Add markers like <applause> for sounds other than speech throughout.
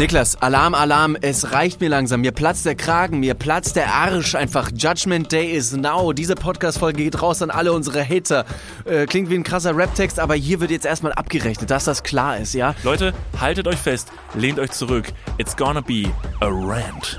Niklas, Alarm, Alarm, es reicht mir langsam. Mir platzt der Kragen, mir platzt der Arsch einfach. Judgment Day is now. Diese Podcast-Folge geht raus an alle unsere Hater. Äh, klingt wie ein krasser Rap-Text, aber hier wird jetzt erstmal abgerechnet, dass das klar ist, ja? Leute, haltet euch fest, lehnt euch zurück. It's gonna be a rant.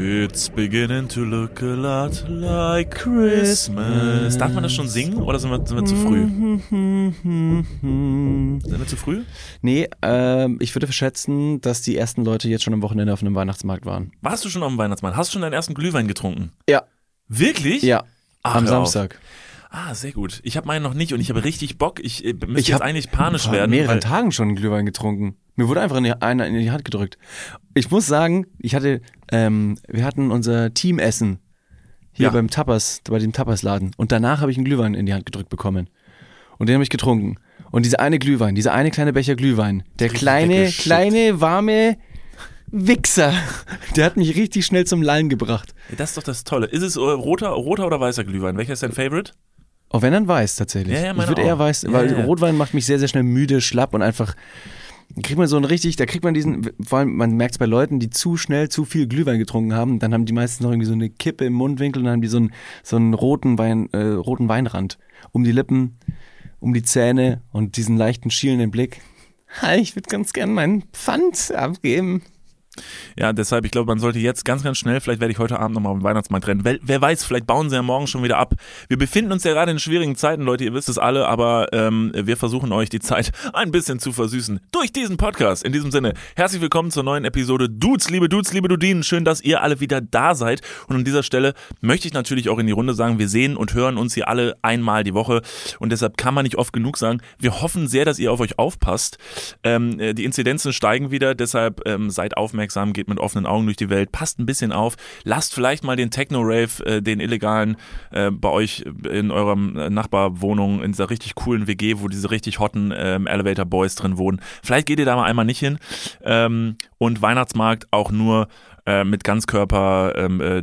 It's beginning to look a lot like Christmas. Darf man das schon singen oder sind wir, sind wir zu früh? <laughs> Sind wir zu früh? Nee, ähm, ich würde verschätzen, dass die ersten Leute jetzt schon am Wochenende auf einem Weihnachtsmarkt waren. Warst du schon am Weihnachtsmann? Hast du schon deinen ersten Glühwein getrunken? Ja. Wirklich? Ja. Ach, am hör auf. Ah, sehr gut. Ich habe meinen noch nicht und ich habe richtig Bock. Ich äh, müsste Ich jetzt eigentlich panisch vor werden. mehreren Tagen schon Glühwein getrunken. Mir wurde einfach in die, einer in die Hand gedrückt. Ich muss sagen, ich hatte, ähm, wir hatten unser Teamessen hier Ja. beim Tapas, bei dem Tapasladen. Und danach habe ich einen Glühwein in die Hand gedrückt bekommen. Und den habe ich getrunken. Und dieser eine Glühwein, dieser eine kleine Becher Glühwein, der kleine, kleine, warme Wichser, <laughs> der hat mich richtig schnell zum Lallen gebracht. Das ist doch das Tolle. Ist es äh, roter, roter oder weißer Glühwein? Welcher ist dein Favorite? Auch wenn dann weiß tatsächlich. Ja, ja, ich würde eher weiß, weil ja. Rotwein macht mich sehr, sehr schnell müde, schlapp und einfach. Kriegt man so einen richtig, da kriegt man diesen, vor allem, man merkt es bei Leuten, die zu schnell zu viel Glühwein getrunken haben, dann haben die meistens noch irgendwie so eine Kippe im Mundwinkel und dann haben die so einen, so einen roten, Wein, äh, roten Weinrand um die Lippen, um die Zähne und diesen leichten schielenden Blick. Ich würde ganz gern meinen Pfand abgeben. Ja, deshalb, ich glaube, man sollte jetzt ganz, ganz schnell, vielleicht werde ich heute Abend nochmal auf den Weihnachtsmarkt rennen. Wer, wer weiß, vielleicht bauen sie ja morgen schon wieder ab. Wir befinden uns ja gerade in schwierigen Zeiten, Leute, ihr wisst es alle, aber ähm, wir versuchen euch die Zeit ein bisschen zu versüßen durch diesen Podcast. In diesem Sinne, herzlich willkommen zur neuen Episode Dudes, liebe Dudes, liebe Dudinen. Schön, dass ihr alle wieder da seid. Und an dieser Stelle möchte ich natürlich auch in die Runde sagen, wir sehen und hören uns hier alle einmal die Woche. Und deshalb kann man nicht oft genug sagen, wir hoffen sehr, dass ihr auf euch aufpasst. Ähm, äh, die Inzidenzen steigen wieder, deshalb ähm, seid aufmerksam, geht mit offenen Augen durch die Welt, passt ein bisschen auf, lasst vielleicht mal den Techno-Rave, äh, den illegalen, äh, bei euch in eurer äh, Nachbarwohnung, in dieser richtig coolen WG, wo diese richtig hotten ähm, Elevator Boys drin wohnen. Vielleicht geht ihr da mal einmal nicht hin. Ähm, und Weihnachtsmarkt auch nur äh, mit Ganzkörper ähm, äh,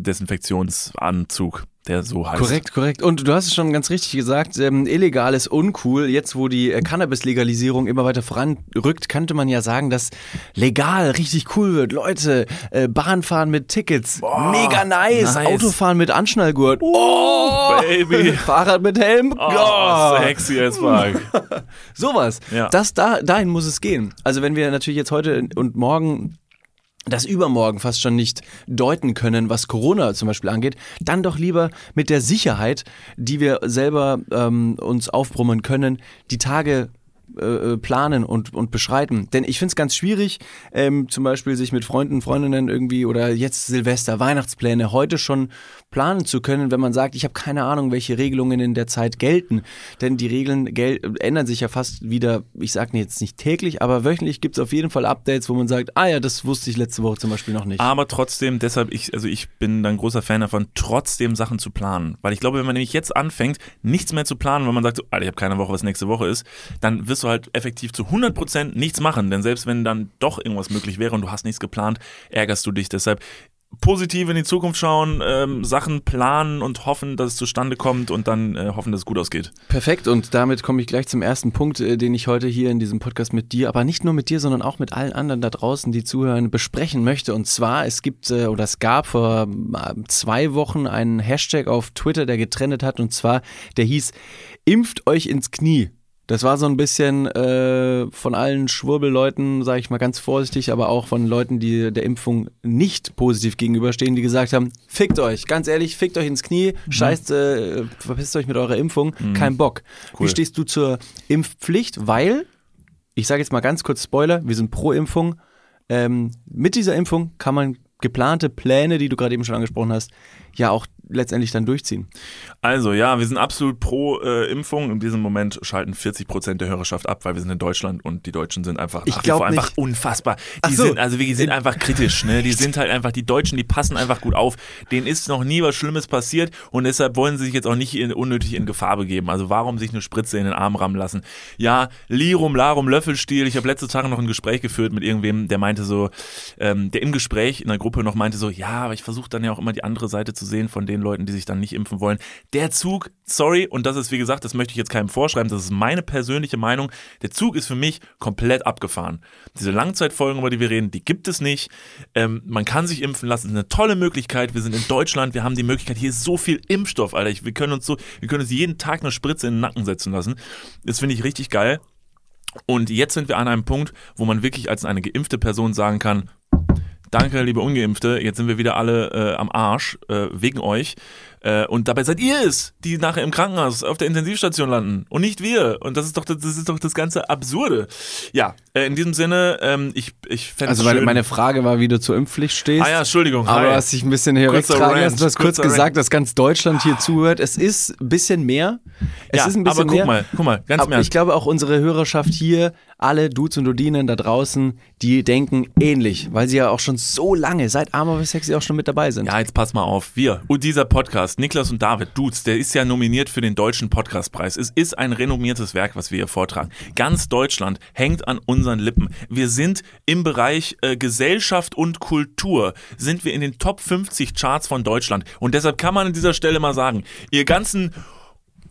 der so heißt. Korrekt, korrekt. Und du hast es schon ganz richtig gesagt, ähm, illegal ist uncool. Jetzt, wo die äh, Cannabis-Legalisierung immer weiter voranrückt, könnte man ja sagen, dass legal richtig cool wird. Leute, äh, Bahnfahren mit Tickets, mega nice. nice. Autofahren mit Anschnallgurt, oh, Baby. <laughs> Fahrrad mit Helm, Oh, oh. sexy as fuck. <laughs> sowas. Ja. Das, da, dahin muss es gehen. Also wenn wir natürlich jetzt heute und morgen das übermorgen fast schon nicht deuten können, was Corona zum Beispiel angeht, dann doch lieber mit der Sicherheit, die wir selber ähm, uns aufbrummen können, die Tage äh, planen und, und beschreiten. Denn ich finde es ganz schwierig, ähm, zum Beispiel sich mit Freunden, Freundinnen irgendwie oder jetzt Silvester, Weihnachtspläne heute schon planen zu können, wenn man sagt, ich habe keine Ahnung, welche Regelungen in der Zeit gelten. Denn die Regeln gel ändern sich ja fast wieder, ich sage jetzt nicht täglich, aber wöchentlich gibt es auf jeden Fall Updates, wo man sagt, ah ja, das wusste ich letzte Woche zum Beispiel noch nicht. Aber trotzdem, deshalb, ich, also ich bin dann großer Fan davon, trotzdem Sachen zu planen. Weil ich glaube, wenn man nämlich jetzt anfängt, nichts mehr zu planen, weil man sagt, so, Alter, ich habe keine Woche, was nächste Woche ist, dann wirst du halt effektiv zu 100% nichts machen. Denn selbst wenn dann doch irgendwas möglich wäre und du hast nichts geplant, ärgerst du dich. Deshalb positiv in die Zukunft schauen, ähm, Sachen planen und hoffen, dass es zustande kommt und dann äh, hoffen, dass es gut ausgeht. Perfekt, und damit komme ich gleich zum ersten Punkt, äh, den ich heute hier in diesem Podcast mit dir, aber nicht nur mit dir, sondern auch mit allen anderen da draußen, die zuhören, besprechen möchte. Und zwar, es gibt äh, oder es gab vor äh, zwei Wochen einen Hashtag auf Twitter, der getrennt hat, und zwar, der hieß, impft euch ins Knie. Das war so ein bisschen äh, von allen Schwurbelleuten, sage ich mal ganz vorsichtig, aber auch von Leuten, die der Impfung nicht positiv gegenüberstehen, die gesagt haben, fickt euch, ganz ehrlich, fickt euch ins Knie, scheißt, äh, verpisst euch mit eurer Impfung, kein Bock. Cool. Wie stehst du zur Impfpflicht? Weil, ich sage jetzt mal ganz kurz Spoiler, wir sind pro Impfung. Ähm, mit dieser Impfung kann man geplante Pläne, die du gerade eben schon angesprochen hast, ja auch letztendlich dann durchziehen. Also ja, wir sind absolut pro äh, Impfung. In diesem Moment schalten 40 Prozent der Hörerschaft ab, weil wir sind in Deutschland und die Deutschen sind einfach Ich nach einfach unfassbar. Die so. sind also wir sind einfach kritisch, ne? Die sind halt einfach die Deutschen, die passen einfach gut auf. Denen ist noch nie was Schlimmes passiert und deshalb wollen sie sich jetzt auch nicht in, unnötig in Gefahr begeben. Also warum sich eine Spritze in den Arm rammen lassen? Ja, Lirum, Larum, Löffelstiel. Ich habe letzte Tage noch ein Gespräch geführt mit irgendwem, der meinte so, ähm, der im Gespräch in der Gruppe noch meinte so, ja, aber ich versuche dann ja auch immer die andere Seite zu sehen von denen den Leuten, die sich dann nicht impfen wollen. Der Zug, sorry, und das ist wie gesagt, das möchte ich jetzt keinem vorschreiben, das ist meine persönliche Meinung. Der Zug ist für mich komplett abgefahren. Diese Langzeitfolgen, über die wir reden, die gibt es nicht. Ähm, man kann sich impfen lassen, das ist eine tolle Möglichkeit. Wir sind in Deutschland, wir haben die Möglichkeit, hier ist so viel Impfstoff, Alter. Ich, wir können uns so, wir können uns jeden Tag eine Spritze in den Nacken setzen lassen. Das finde ich richtig geil. Und jetzt sind wir an einem Punkt, wo man wirklich als eine geimpfte Person sagen kann, danke, liebe Ungeimpfte, jetzt sind wir wieder alle äh, am Arsch äh, wegen euch. Äh, und dabei seid ihr es, die nachher im Krankenhaus auf der Intensivstation landen und nicht wir. Und das ist doch das, ist doch das ganze Absurde. Ja, äh, in diesem Sinne, ähm, ich, ich fände Also meine, meine Frage war, wie du zur Impfpflicht stehst. Ah ja, Entschuldigung. Aber hi. du hast dich ein bisschen hier wegtragen lassen. Du hast kurz gesagt, Rant. dass ganz Deutschland hier zuhört. Es ist ein bisschen mehr. Es ja, ist ein bisschen aber guck mehr. mal, guck mal, ganz Aber mehr. ich glaube auch unsere Hörerschaft hier, alle Dudes und Dudinen da draußen, die denken ähnlich, weil sie ja auch schon so lange, seit Arm aber Sexy auch schon mit dabei sind. Ja, jetzt pass mal auf. Wir und dieser Podcast, Niklas und David Dudes, der ist ja nominiert für den Deutschen Podcastpreis. Es ist ein renommiertes Werk, was wir hier vortragen. Ganz Deutschland hängt an unseren Lippen. Wir sind im Bereich äh, Gesellschaft und Kultur, sind wir in den Top 50 Charts von Deutschland. Und deshalb kann man an dieser Stelle mal sagen, ihr ganzen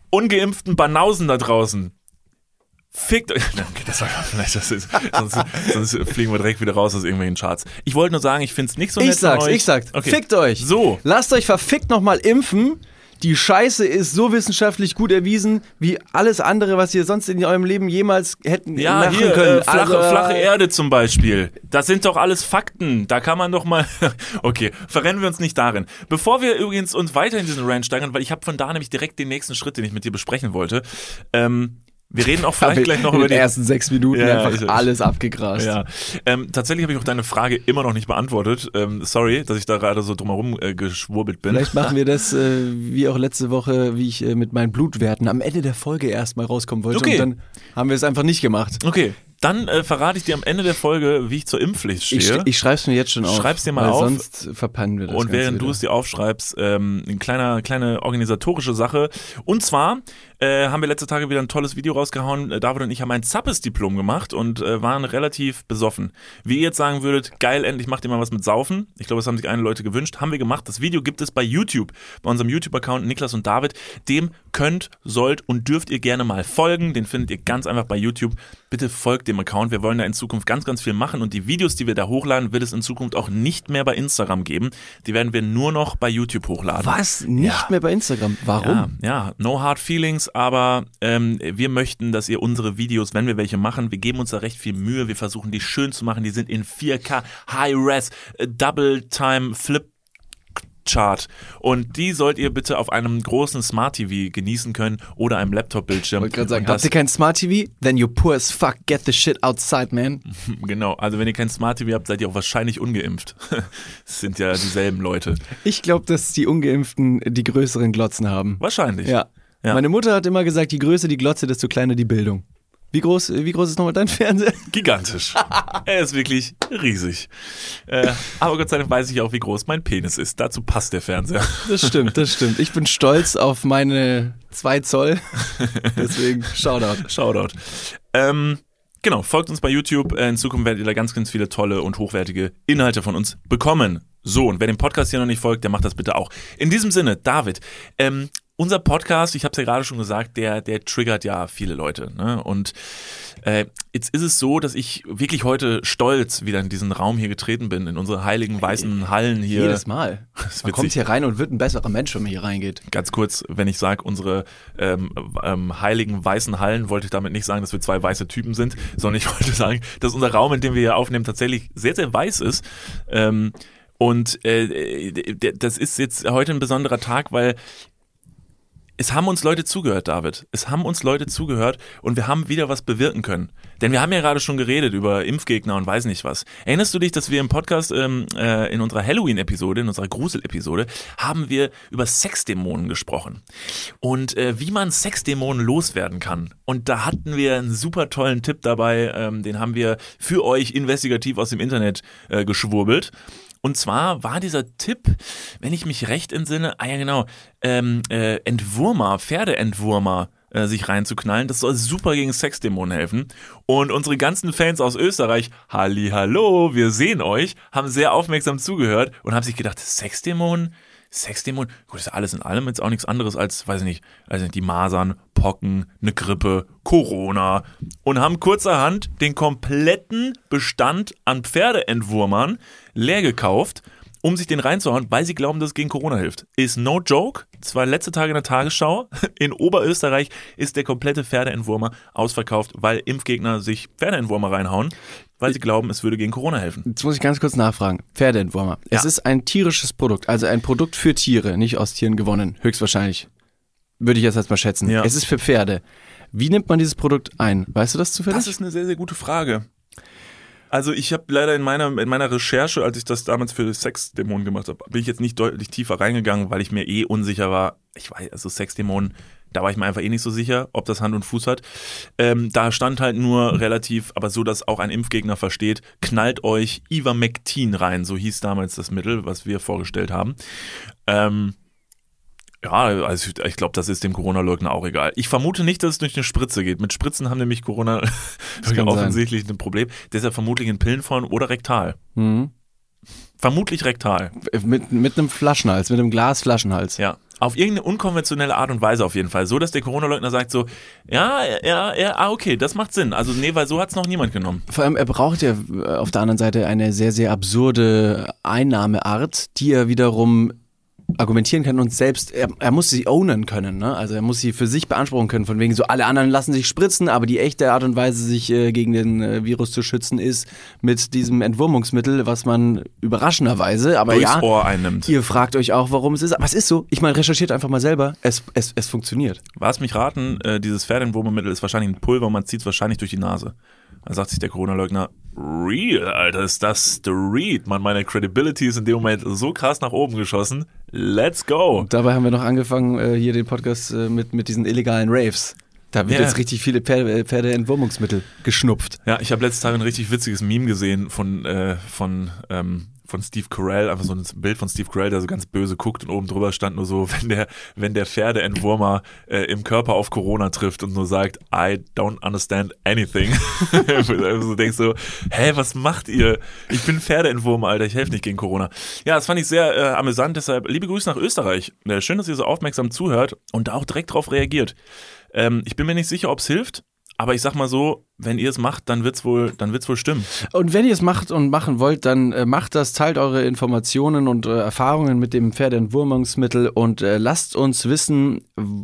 ungeimpften Banausen da draußen, Fickt euch. <laughs> Okay, das war <laughs> vielleicht, das ist, sonst, sonst fliegen wir direkt wieder raus aus irgendwelchen Charts. Ich wollte nur sagen, ich finde es nicht so nett Ich sag's, ich sag's. Okay. Fickt euch. So. Lasst euch verfickt nochmal impfen. Die Scheiße ist so wissenschaftlich gut erwiesen, wie alles andere, was ihr sonst in eurem Leben jemals hätten Ja, machen hier, können. äh, flache, Also, flache Erde zum Beispiel. Das sind doch alles Fakten. Da kann man doch mal. <laughs> okay, verrennen wir uns nicht darin. Bevor wir übrigens uns weiter in diesen Rant steigern, weil ich habe von da nämlich direkt den nächsten Schritt, den ich mit dir besprechen wollte. Ähm, wir reden auch vielleicht ich gleich noch in über den die. ersten sechs Minuten Ja, einfach ich- alles abgegrast. Ja, ähm, tatsächlich habe ich auch deine Frage immer noch nicht beantwortet. Ähm, sorry, dass ich da gerade so drumherum äh, geschwurbelt bin. Vielleicht machen wir <laughs> das äh, wie auch letzte Woche, wie ich äh, mit meinen Blutwerten am Ende der Folge erstmal rauskommen wollte. Okay. Und dann haben wir es einfach nicht gemacht. Okay, dann äh, verrate ich dir am Ende der Folge, wie ich zur Impfpflicht stehe. Ich, ich schreib's mir jetzt schon auf. Schreib's dir mal auf. Sonst verpannen wir das. Und während du es dir aufschreibst, ähm, eine kleine, kleine organisatorische Sache. Und zwar äh, haben wir letzte Tage wieder ein tolles Video rausgehauen. Äh, David und ich haben ein Zappes-Diplom gemacht und äh, waren relativ besoffen. Wie ihr jetzt sagen würdet, geil, endlich macht ihr mal was mit Saufen. Ich glaube, das haben sich einige Leute gewünscht. Haben wir gemacht. Das Video gibt es bei YouTube, bei unserem YouTube-Account Niklas und David. Dem könnt, sollt und dürft ihr gerne mal folgen. Den findet ihr ganz einfach bei YouTube. Bitte folgt dem Account. Wir wollen da in Zukunft ganz, ganz viel machen und die Videos, die wir da hochladen, wird es in Zukunft auch nicht mehr bei Instagram geben. Die werden wir nur noch bei YouTube hochladen. Was? Nicht Ja. mehr bei Instagram? Warum? Ja, ja, no hard feelings, aber ähm, wir möchten, dass ihr unsere Videos, wenn wir welche machen, wir geben uns da recht viel Mühe, wir versuchen die schön zu machen, die sind in 4K, High-Res, äh, Double-Time, Flip Chart und die sollt ihr bitte auf einem großen Smart TV genießen können oder einem Laptop-Bildschirm. Ich wollte gerade sagen, habt ihr kein Smart TV? Then you poor as fuck. Get the shit outside, man. <laughs> Genau, also wenn ihr kein Smart TV habt, seid ihr auch wahrscheinlich ungeimpft. <laughs> Das sind ja dieselben Leute. Ich glaube, dass die Ungeimpften die größeren Glotzen haben. Wahrscheinlich. Ja. Ja. Meine Mutter hat immer gesagt, je größer die Glotze, desto kleiner die Bildung. Wie groß, wie groß ist nochmal dein Fernseher? <laughs> Gigantisch. er ist wirklich riesig. Äh, aber Gott sei Dank weiß ich auch, wie groß mein Penis ist. Dazu passt der Fernseher. Das stimmt, das stimmt. Ich bin stolz auf meine zwei Zoll. <laughs> Deswegen Shoutout. Shoutout. Ähm, genau, folgt uns bei YouTube. Äh, In Zukunft werdet ihr da ganz, ganz viele tolle und hochwertige Inhalte von uns bekommen. So, und wer dem Podcast hier noch nicht folgt, der macht das bitte auch. In diesem Sinne, David, ähm, unser Podcast, ich habe es ja gerade schon gesagt, der, der triggert ja viele Leute. Ne? Und äh, jetzt ist es so, dass ich wirklich heute stolz wieder in diesen Raum hier getreten bin, in unsere heiligen weißen Hallen hier. Jedes Mal. Man kommt hier rein und wird ein besserer Mensch, wenn man hier reingeht. Ganz kurz, wenn ich sage, unsere ähm, ähm, heiligen weißen Hallen, wollte ich damit nicht sagen, dass wir zwei weiße Typen sind, sondern ich <laughs> wollte sagen, dass unser Raum, in dem wir hier aufnehmen, tatsächlich sehr, sehr weiß ist. Ähm, und äh, das ist jetzt heute ein besonderer Tag, weil es haben uns Leute zugehört, David. Es haben uns Leute zugehört und wir haben wieder was bewirken können. Denn wir haben ja gerade schon geredet über Impfgegner und weiß nicht was. Erinnerst du dich, dass wir im Podcast ähm, äh, in unserer Halloween-Episode, in unserer Grusel-Episode, haben wir über Sexdämonen gesprochen und äh, wie man Sexdämonen loswerden kann. Und da hatten wir einen super tollen Tipp dabei, ähm, den haben wir für euch investigativ aus dem Internet äh, geschwurbelt. Und zwar war dieser Tipp, wenn ich mich recht entsinne, ah ja genau, ähm, äh, Entwurmer, Pferdeentwurmer äh, sich reinzuknallen. Das soll super gegen Sexdämonen helfen. Und unsere ganzen Fans aus Österreich, Halli, hallo, wir sehen euch, haben sehr aufmerksam zugehört und haben sich gedacht, Sexdämonen? Sexdämonen, gut, das ist alles in allem jetzt auch nichts anderes als, weiß ich nicht, also die Masern, Pocken, eine Grippe, Corona und haben kurzerhand den kompletten Bestand an Pferdeentwurmern leer gekauft, um sich den reinzuhauen, weil sie glauben, dass es gegen Corona hilft. Ist no joke. Zwei letzte Tage in der Tagesschau. <laughs> In Oberösterreich ist der komplette Pferdeentwurmer ausverkauft, weil Impfgegner sich Pferdeentwurmer reinhauen, weil sie glauben, es würde gegen Corona helfen. Jetzt muss ich ganz kurz nachfragen. Pferdeentwurmer. Es Ja. ist ein tierisches Produkt, also ein Produkt für Tiere, nicht aus Tieren gewonnen, höchstwahrscheinlich. Würde ich jetzt erstmal schätzen. Ja. Es ist für Pferde. Wie nimmt man dieses Produkt ein? Weißt du das zufällig? Das ist eine sehr, sehr gute Frage. Also ich habe leider in meiner, in meiner Recherche, als ich das damals für Sexdämonen gemacht habe, bin ich jetzt nicht deutlich tiefer reingegangen, weil ich mir eh unsicher war. Ich weiß, also Sexdämonen, da war ich mir einfach eh nicht so sicher, ob das Hand und Fuß hat. Ähm, da stand halt nur relativ, aber so, dass auch ein Impfgegner versteht, knallt euch Ivermectin rein, so hieß damals das Mittel, was wir vorgestellt haben. Ähm, ja, also ich- glaube, das ist dem Corona-Leugner auch egal. Ich vermute nicht, dass es durch eine Spritze geht. Mit Spritzen haben nämlich Corona <laughs> kann sein. offensichtlich ein Problem. Deshalb vermutlich in Pillenform oder rektal. Mhm. Vermutlich rektal. Mit, mit einem Flaschenhals, mit einem Glasflaschenhals. Ja. Auf irgendeine unkonventionelle Art und Weise auf jeden Fall. So, dass der Corona-Leugner sagt so, ja, ja, ja, ah, okay, das macht Sinn. Also nee, weil so hat's noch niemand genommen. Vor allem, er braucht ja äh, auf der anderen Seite eine sehr, sehr absurde Einnahmeart, die er wiederum argumentieren kann und selbst, er, er muss sie ownen können, ne? Also er muss sie für sich beanspruchen können, von wegen so, alle anderen lassen sich spritzen, aber die echte Art und Weise, sich äh, gegen den äh, Virus zu schützen, ist mit diesem Entwurmungsmittel, was man überraschenderweise, aber ja, Ohr einnimmt. ihr fragt euch auch, warum es ist. Aber es ist so, ich meine, recherchiert einfach mal selber, es, es, es funktioniert. Lass mich raten, äh, dieses Pferdenwurmmittel ist wahrscheinlich ein Pulver, man zieht es wahrscheinlich durch die Nase. Dann sagt sich der Corona-Leugner, real, Alter, ist das the read? Man, meine Credibility ist in dem Moment so krass nach oben geschossen. Let's go. Und dabei haben wir noch angefangen, äh, hier den Podcast äh, mit, mit diesen illegalen Raves. Da wird Ja. jetzt richtig viele Pferde, äh, Pferdeentwurmungsmittel geschnupft. Ja, ich habe letztes Tage ein richtig witziges Meme gesehen von, äh, von, ähm, von Steve Carell, einfach so ein Bild von Steve Carell, der so ganz böse guckt und oben drüber stand nur so, <laughs> wenn der, wenn der Pferdeentwurmer äh, im Körper auf Corona trifft und nur sagt, I don't understand anything. <laughs> <laughs> also du denkst so, hä, was macht ihr? Ich bin Pferdeentwurmer, Alter, ich helfe nicht gegen Corona. Ja, das fand ich sehr äh, amüsant, deshalb liebe Grüße nach Österreich. Äh, schön, dass ihr so aufmerksam zuhört und da auch direkt drauf reagiert. Ähm, ich bin mir nicht sicher, ob es hilft, aber ich sag mal so, wenn ihr es macht, dann wird's wohl, dann wird's wohl stimmen. Und wenn ihr es macht und machen wollt, dann äh, macht das, teilt eure Informationen und äh, Erfahrungen mit dem Pferdeentwurmungsmittel und äh, lasst uns wissen,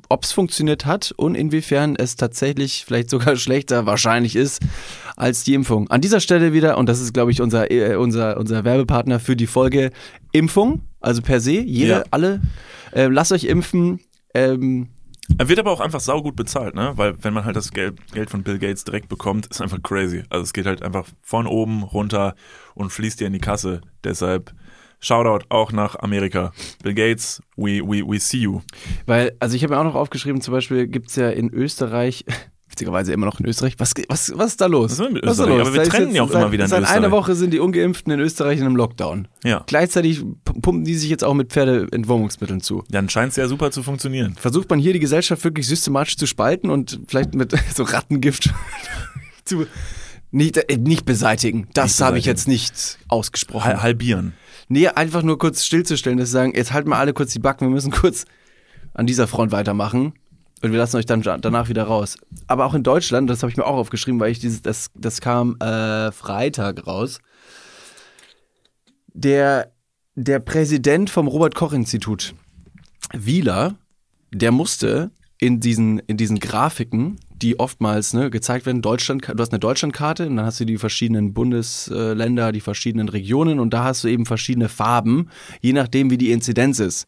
ob es funktioniert hat und inwiefern es tatsächlich vielleicht sogar <laughs> schlechter wahrscheinlich ist als die Impfung. An dieser Stelle wieder, und das ist, glaube ich, unser, äh, unser, unser Werbepartner für die Folge Impfung, also per se, jeder, Ja. alle, äh, lasst euch impfen. Ähm, Er wird aber auch einfach saugut bezahlt, ne? Weil wenn man halt das Geld, Geld von Bill Gates direkt bekommt, ist einfach crazy. Also es geht halt einfach von oben runter und fließt dir in die Kasse. Deshalb Shoutout auch nach Amerika. Bill Gates, we, we, we see you. Weil, also ich habe mir auch noch aufgeschrieben, zum Beispiel gibt es ja in Österreich, witzigerweise immer noch in Österreich, was, was, was ist da los? Was ist Was ist da los? Aber wir trennen ja auch seit, immer wieder in Seit einer Österreich. Woche sind die Ungeimpften in Österreich in einem Lockdown. Ja. Gleichzeitig pumpen die sich jetzt auch mit Pferdeentwurmungsmitteln zu. Dann scheint es ja super zu funktionieren. Versucht man hier die Gesellschaft wirklich systematisch zu spalten und vielleicht mit <laughs> so Rattengift <laughs> zu nicht, äh, nicht beseitigen. Das habe ich jetzt nicht ausgesprochen. Hal- halbieren. Nee, einfach nur kurz stillzustellen, dass sie sagen, jetzt halten wir alle kurz die Backen, wir müssen kurz an dieser Front weitermachen und wir lassen euch dann danach wieder raus. Aber auch in Deutschland, das habe ich mir auch aufgeschrieben, weil ich dieses, das, das kam äh, Freitag raus. Der, der Präsident vom Robert-Koch-Institut, Wieler, der musste in diesen, in diesen Grafiken, die oftmals ne, gezeigt werden, Deutschland, du hast eine Deutschlandkarte und dann hast du die verschiedenen Bundesländer, die verschiedenen Regionen und da hast du eben verschiedene Farben, je nachdem wie die Inzidenz ist.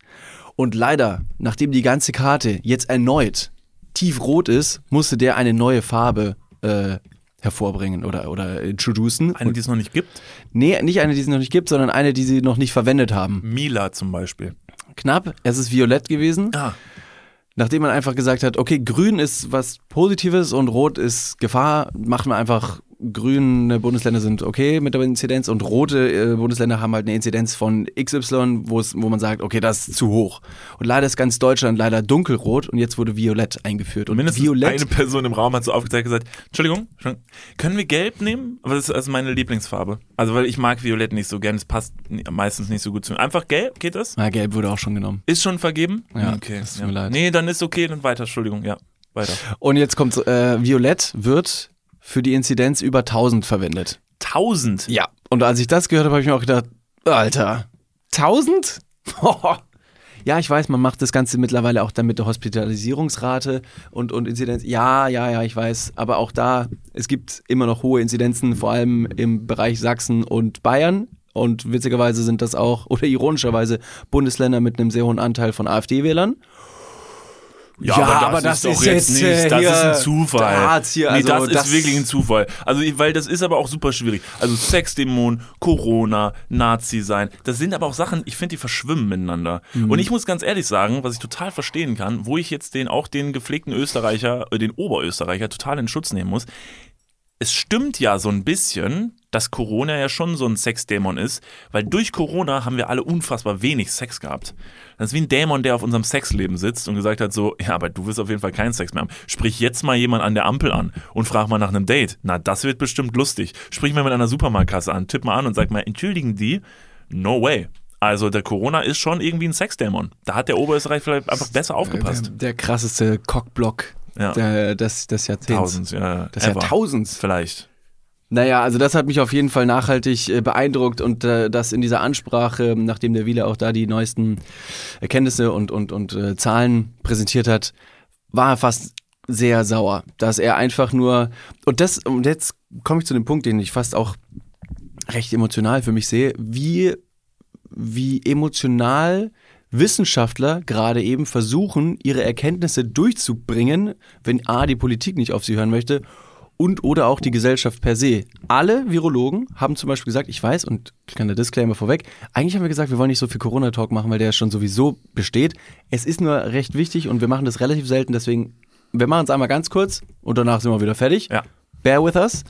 Und leider, nachdem die ganze Karte jetzt erneut tiefrot ist, musste der eine neue Farbe äh, hervorbringen oder, oder introducen. Eine, die es noch nicht gibt. Nee, nicht eine, die es noch nicht gibt, sondern eine, die sie noch nicht verwendet haben. Mila zum Beispiel. Knapp, es ist violett gewesen. Ah. Nachdem man einfach gesagt hat, okay, grün ist was Positives und rot ist Gefahr, machen wir einfach grüne Bundesländer sind okay mit der Inzidenz und rote äh, Bundesländer haben halt eine Inzidenz von XY, wo es, wo man sagt, okay, das ist zu hoch. Und leider ist ganz Deutschland leider dunkelrot und jetzt wurde Violett eingeführt. Und Mindestens Violett, eine Person im Raum hat so aufgezeigt gesagt, Entschuldigung, können wir gelb nehmen? Aber das ist also meine Lieblingsfarbe. Also weil ich mag Violett nicht so gern, es passt meistens nicht so gut zu mir. Einfach gelb, geht das? na, gelb wurde auch schon genommen. Ist schon vergeben? Ja, okay. das tut mir leid. Nee, dann ist okay, dann weiter, Entschuldigung, ja, weiter. Und jetzt kommt äh, Violett wird für die Inzidenz über 1000 verwendet. 1000? Ja. Und als ich das gehört habe, habe ich mir auch gedacht, Alter, 1000? <laughs> ja, ich weiß, man macht das Ganze mittlerweile auch dann mit der Hospitalisierungsrate und, und Inzidenz. Ja, ja, ja, ich weiß. Aber auch da, es gibt immer noch hohe Inzidenzen, vor allem im Bereich Sachsen und Bayern. Und witzigerweise sind das auch, <laughs> oder ironischerweise, Bundesländer mit einem sehr hohen Anteil von AfD-Wählern. Ja, aber das ist jetzt, äh, das ist ein Zufall. Darts hier, nee, also das, das- ist wirklich ein Zufall. Also, weil das ist aber auch super schwierig. Also Sexdämon, Corona, Nazi sein, das sind aber auch Sachen, ich finde, die verschwimmen miteinander. Mhm. Und ich muss ganz ehrlich sagen, was ich total verstehen kann, wo ich jetzt den auch den gepflegten Österreicher, äh, den Oberösterreicher total in Schutz nehmen muss. Es stimmt ja so ein bisschen, dass Corona ja schon so ein Sexdämon ist, weil durch Corona haben wir alle unfassbar wenig Sex gehabt. Das ist wie ein Dämon, der auf unserem Sexleben sitzt und gesagt hat so, ja, aber du wirst auf jeden Fall keinen Sex mehr haben. Sprich jetzt mal jemand an der Ampel an und frag mal nach einem Date. Na, das wird bestimmt lustig. Sprich mal mit einer Supermarktkasse an, tipp mal an und sag mal, entschuldigen die? No way. Also der Corona ist schon irgendwie ein Sexdämon. Da hat der Oberösterreich vielleicht einfach besser aufgepasst. Der, der krasseste Cockblock Ja. der, des, des Jahrzehnts. Tausend, ja. Des ever. Jahrtausends. Vielleicht. Naja, also das hat mich auf jeden Fall nachhaltig äh, beeindruckt und äh, das in dieser Ansprache, nachdem der Wieler auch da die neuesten Erkenntnisse und, und, und äh, Zahlen präsentiert hat, war er fast sehr sauer, dass er einfach nur, und das, und jetzt komme ich zu dem Punkt, den ich fast auch recht emotional für mich sehe, wie, wie emotional Wissenschaftler gerade eben versuchen, ihre Erkenntnisse durchzubringen, wenn A, die Politik nicht auf sie hören möchte und oder auch die Gesellschaft per se. Alle Virologen haben zum Beispiel gesagt, ich weiß, und kleiner Disclaimer vorweg, eigentlich haben wir gesagt, wir wollen nicht so viel Corona-Talk machen, weil der schon sowieso besteht. Es ist nur recht wichtig und wir machen das relativ selten, deswegen, wir machen es einmal ganz kurz und danach sind wir wieder fertig. Ja. Bear with us.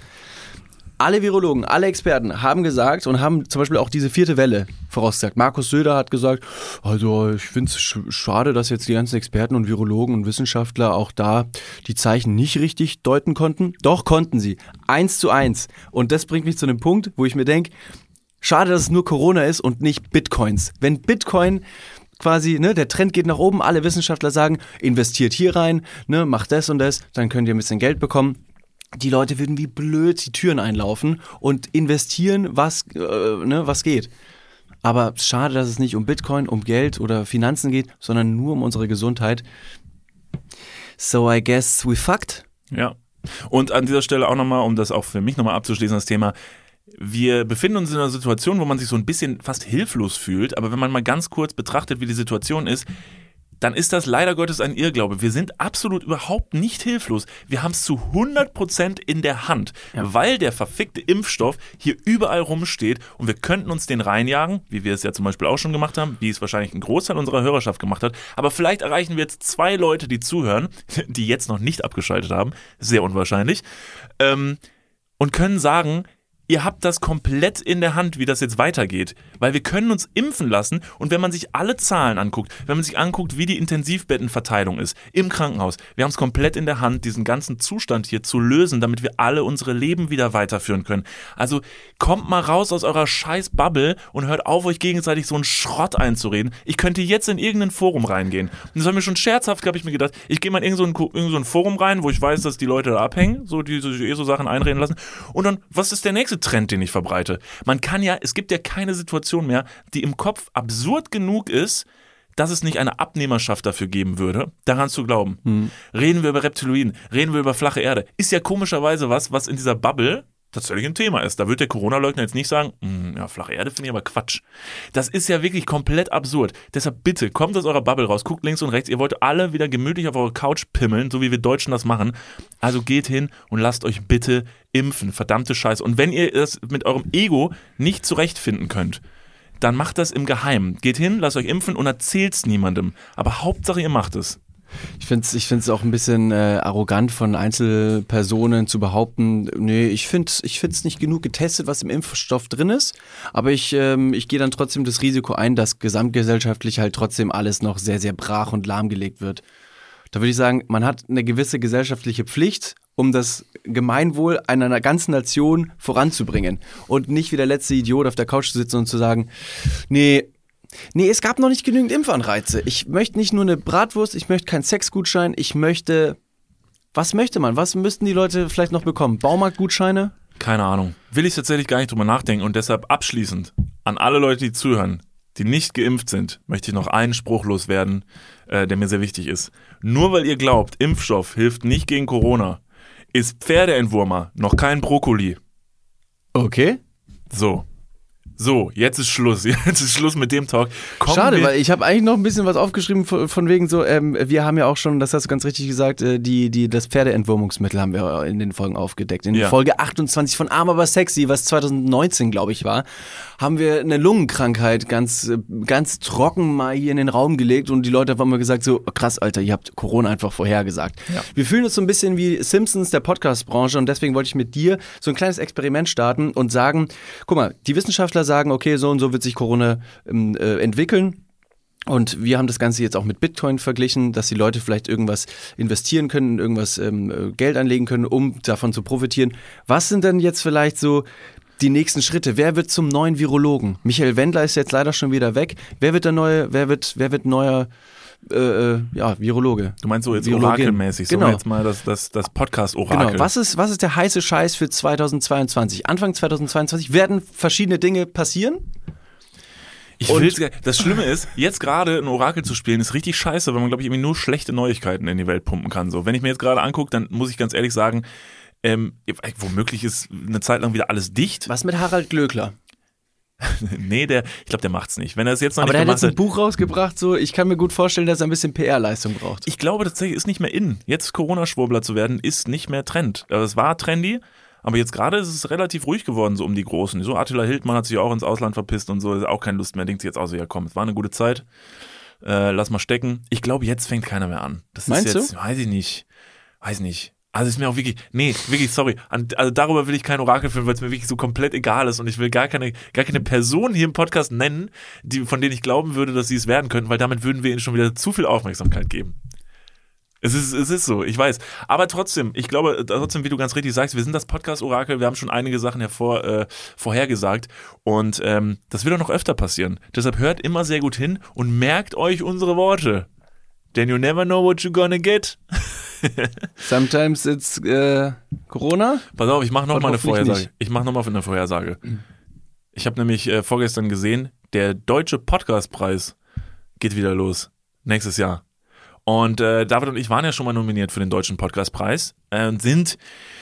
Alle Virologen, alle Experten haben gesagt und haben zum Beispiel auch diese vierte Welle vorausgesagt. Markus Söder hat gesagt, also ich finde es sch schade, dass jetzt die ganzen Experten und Virologen und Wissenschaftler auch da die Zeichen nicht richtig deuten konnten. Doch konnten sie. Eins zu eins. Und das bringt mich zu einem Punkt, wo ich mir denke, schade, dass es nur Corona ist und nicht Bitcoins. Wenn Bitcoin quasi, ne, der Trend geht nach oben, alle Wissenschaftler sagen, investiert hier rein, ne, macht das und das, dann könnt ihr ein bisschen Geld bekommen die Leute würden wie blöd die Türen einlaufen und investieren, was, äh, ne, was geht. Aber schade, dass es nicht um Bitcoin, um Geld oder Finanzen geht, sondern nur um unsere Gesundheit. So I guess we fucked. Ja. Und an dieser Stelle auch nochmal, um das auch für mich nochmal abzuschließen, das Thema. Wir befinden uns in einer Situation, wo man sich so ein bisschen fast hilflos fühlt, aber wenn man mal ganz kurz betrachtet, wie die Situation ist, dann ist das leider Gottes ein Irrglaube. Wir sind absolut überhaupt nicht hilflos. Wir haben es zu 100% in der Hand, weil der verfickte Impfstoff hier überall rumsteht und wir könnten uns den reinjagen, wie wir es ja zum Beispiel auch schon gemacht haben, wie es wahrscheinlich ein Großteil unserer Hörerschaft gemacht hat. Aber vielleicht erreichen wir jetzt zwei Leute, die zuhören, die jetzt noch nicht abgeschaltet haben, sehr unwahrscheinlich, ähm, und können sagen, ihr habt das komplett in der Hand, wie das jetzt weitergeht. Weil wir können uns impfen lassen und wenn man sich alle Zahlen anguckt, wenn man sich anguckt, wie die Intensivbettenverteilung ist im Krankenhaus, wir haben es komplett in der Hand, diesen ganzen Zustand hier zu lösen, damit wir alle unsere Leben wieder weiterführen können. Also kommt mal raus aus eurer scheiß Bubble und hört auf, euch gegenseitig so einen Schrott einzureden. Ich könnte jetzt in irgendein Forum reingehen. Und das war mir schon scherzhaft, habe ich mir gedacht, ich gehe mal in irgendein so ein, irgend so Forum rein, wo ich weiß, dass die Leute da abhängen, so die sich eh so Sachen einreden lassen. Und dann, was ist der nächste Trend, den ich verbreite? Man kann ja, es gibt ja keine Situation mehr, die im Kopf absurd genug ist, dass es nicht eine Abnehmerschaft dafür geben würde, daran zu glauben. Reden wir über Reptiloiden, reden wir über flache Erde. Ist ja komischerweise was, was in dieser Bubble tatsächlich ein Thema ist. Da wird der Corona-Leugner jetzt nicht sagen, "Hm, ja, flache Erde finde ich aber Quatsch. Das ist ja wirklich komplett absurd. Deshalb bitte, kommt aus eurer Bubble raus, guckt links und rechts. Ihr wollt alle wieder gemütlich auf eure Couch pimmeln, so wie wir Deutschen das machen. Also geht hin und lasst euch bitte impfen. Verdammte Scheiße. Und wenn ihr das mit eurem Ego nicht zurechtfinden könnt, dann macht das im Geheimen. Geht hin, lasst euch impfen und erzählt's niemandem. Aber Hauptsache ihr macht es. Ich finde es ich find's auch ein bisschen äh, arrogant von Einzelpersonen zu behaupten, nee, ich finde es ich nicht genug getestet, was im Impfstoff drin ist. Aber ich, ähm, ich gehe dann trotzdem das Risiko ein, dass gesamtgesellschaftlich halt trotzdem alles noch sehr, sehr brach und lahmgelegt wird. Da würde ich sagen, man hat eine gewisse gesellschaftliche Pflicht, um das Gemeinwohl einer ganzen Nation voranzubringen. Und nicht wie der letzte Idiot auf der Couch zu sitzen und zu sagen, nee, Nee, es gab noch nicht genügend Impfanreize. Ich möchte nicht nur eine Bratwurst, ich möchte keinen Sexgutschein, ich möchte. Was möchte man? Was müssten die Leute vielleicht noch bekommen? Baumarktgutscheine? Keine Ahnung. Will ich tatsächlich gar nicht drüber nachdenken und deshalb abschließend an alle Leute, die zuhören, die nicht geimpft sind, möchte ich noch einen Spruch loswerden, äh, der mir sehr wichtig ist. Nur weil ihr glaubt, Impfstoff hilft nicht gegen Corona, ist Pferdeentwurmer noch kein Brokkoli. Okay. So. So, jetzt ist Schluss. <laughs> Jetzt ist Schluss mit dem Talk. Kommen Schade, weil ich habe eigentlich noch ein bisschen was aufgeschrieben von, von wegen so, ähm, wir haben ja auch schon, das hast du ganz richtig gesagt, äh, die, die, das Pferdeentwurmungsmittel haben wir in den Folgen aufgedeckt. In Ja. Folge 28 von Arm aber sexy, was 2019, glaube ich, war, haben wir eine Lungenkrankheit ganz, äh, ganz trocken mal hier in den Raum gelegt und die Leute haben immer gesagt so, krass, Alter, ihr habt Corona einfach vorhergesagt. Ja. Wir fühlen uns so ein bisschen wie Simpsons der Podcast-Branche und deswegen wollte ich mit dir so ein kleines Experiment starten und sagen, guck mal, die Wissenschaftler sagen, okay, so und so wird sich Corona ähm, äh, entwickeln. Und wir haben das Ganze jetzt auch mit Bitcoin verglichen, dass die Leute vielleicht irgendwas investieren können, irgendwas ähm, äh, Geld anlegen können, um davon zu profitieren. Was sind denn jetzt vielleicht so die nächsten Schritte? Wer wird zum neuen Virologen? Michael Wendler ist jetzt leider schon wieder weg. Wer wird der neue, wer wird, wer wird neuer äh, äh, ja, Virologe? Du meinst so jetzt Virologin. orakelmäßig, so Genau. jetzt mal das, das, das Podcast-Orakel. Genau. Was ist, was ist der heiße Scheiß für 2022? Anfang 2022 werden verschiedene Dinge passieren. Ich will's, das Schlimme ist, jetzt gerade ein Orakel zu spielen, ist richtig scheiße, weil man, glaube ich, irgendwie nur schlechte Neuigkeiten in die Welt pumpen kann. So, wenn ich mir jetzt gerade angucke, dann muss ich ganz ehrlich sagen, ähm, womöglich ist eine Zeit lang wieder alles dicht. Was mit Harald Glöckler? <laughs> nee, der, ich glaube, der macht's nicht. Wenn er es jetzt noch Aber nicht der hat jetzt ein. Buch rausgebracht, so ich kann mir gut vorstellen, dass er ein bisschen PR-Leistung braucht. Ich glaube tatsächlich, ist nicht mehr in. Jetzt Corona-Schwurbler zu werden, ist nicht mehr Trend. Also es war trendy, aber jetzt gerade ist es relativ ruhig geworden, so um die Großen. So Attila Hildmann hat sich auch ins Ausland verpisst und so, ist auch keine Lust mehr, denkt sich jetzt auch so, ja komm, es war eine gute Zeit. Äh, lass mal stecken. Ich glaube, jetzt fängt keiner mehr an. Das Meinst ist jetzt, weiß ich nicht. Weiß nicht. Also ist mir auch wirklich, nee, wirklich, sorry. Also darüber will ich kein Orakel führen, weil es mir wirklich so komplett egal ist und ich will gar keine, gar keine Person hier im Podcast nennen, die, von denen ich glauben würde, dass sie es werden könnten, weil damit würden wir ihnen schon wieder zu viel Aufmerksamkeit geben. Es ist, es ist so, ich weiß. Aber trotzdem, ich glaube, trotzdem, wie du ganz richtig sagst, wir sind das Podcast-Orakel, wir haben schon einige Sachen hervor, äh, vorhergesagt und ähm, das wird auch noch öfter passieren. Deshalb hört immer sehr gut hin und merkt euch unsere Worte. Denn you never know what you're gonna get. <laughs> <laughs> Sometimes it's äh, Corona. Pass auf, ich mache noch mal eine Vorhersage. nicht. Ich mache noch mal eine Vorhersage. Ich habe nämlich äh, vorgestern gesehen, der deutsche Podcastpreis geht wieder los nächstes Jahr. Und äh, David und ich waren ja schon mal nominiert für den deutschen Podcastpreis äh, und sind,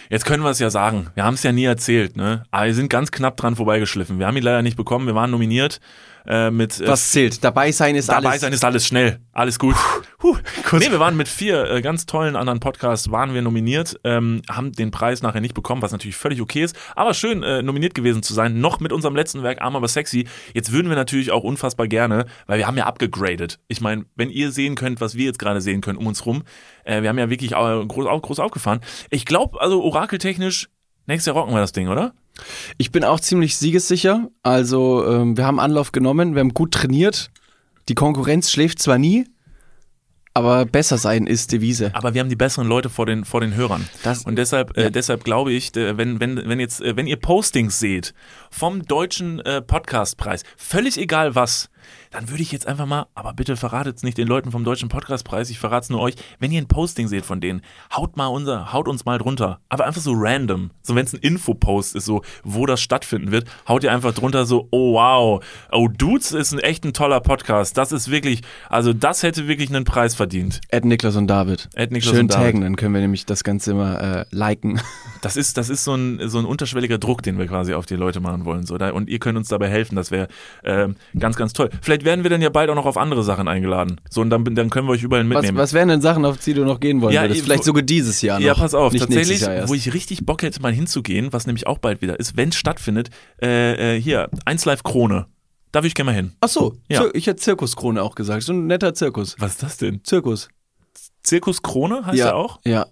jetzt können wir es ja sagen, wir haben es ja nie erzählt, ne? Aber wir sind ganz knapp dran vorbeigeschliffen. Wir haben ihn leider nicht bekommen. Wir waren nominiert äh, mit äh, Was zählt? Dabei sein ist Dabei alles. sein ist alles schnell. Alles gut. Huh. Nee, wir waren mit vier äh, ganz tollen anderen Podcasts, waren wir nominiert, ähm, haben den Preis nachher nicht bekommen, was natürlich völlig okay ist. Aber schön, äh, nominiert gewesen zu sein. Noch mit unserem letzten Werk, Arm aber sexy. Jetzt würden wir natürlich auch unfassbar gerne, weil wir haben ja abgegradet. Ich meine, wenn ihr sehen könnt, was wir jetzt gerade sehen können um uns rum, äh, wir haben ja wirklich groß, groß aufgefahren. Ich glaube, also orakeltechnisch, nächstes Jahr rocken wir das Ding, oder? Ich bin auch ziemlich siegessicher. Also ähm, wir haben Anlauf genommen, wir haben gut trainiert. Die Konkurrenz schläft zwar nie, aber besser sein ist Devise. Aber wir haben die besseren Leute vor den, vor den Hörern. Das- und deshalb, ja. äh, deshalb glaube ich, äh, wenn, wenn, wenn jetzt, äh, wenn ihr Postings seht vom deutschen äh, Podcastpreis, völlig egal was, dann würde ich jetzt einfach mal, aber bitte verratet es nicht den Leuten vom deutschen Podcastpreis, ich verrate es nur euch, wenn ihr ein Posting seht von denen, haut mal unser, haut uns mal drunter. Aber einfach so random. So wenn es ein Infopost ist, so wo das stattfinden wird, haut ihr einfach drunter so, oh wow, oh Dudes ist ein echt ein toller Podcast. Das ist wirklich, also das hätte wirklich einen Preis verdient. Ed Niklas und David. Ed Niklas Schön und David. taggen, dann können wir nämlich das Ganze immer äh, liken. <laughs> Das ist, das ist so ein, so ein unterschwelliger Druck, den wir quasi auf die Leute machen wollen. So. Und ihr könnt uns dabei helfen. Das wäre ähm, ganz, ganz toll. Vielleicht werden wir dann ja bald auch noch auf andere Sachen eingeladen. So, und dann, dann können wir euch überall Was, mitnehmen. was wären denn Sachen, auf die du noch gehen wollen Ja, würdest? ich- Vielleicht sogar dieses Jahr noch. ja, pass auf, nicht tatsächlich, wo ich richtig Bock hätte, mal hinzugehen, was nämlich auch bald wieder ist, wenn es stattfindet, äh, äh, hier, 1 Live Krone. Da würde ich gerne mal hin. Ach so, Ja. Ich hätte Zirkuskrone auch gesagt. So ein netter Zirkus. Was ist das denn? Zirkus. Zirkus Krone heißt ja, er auch? Ja.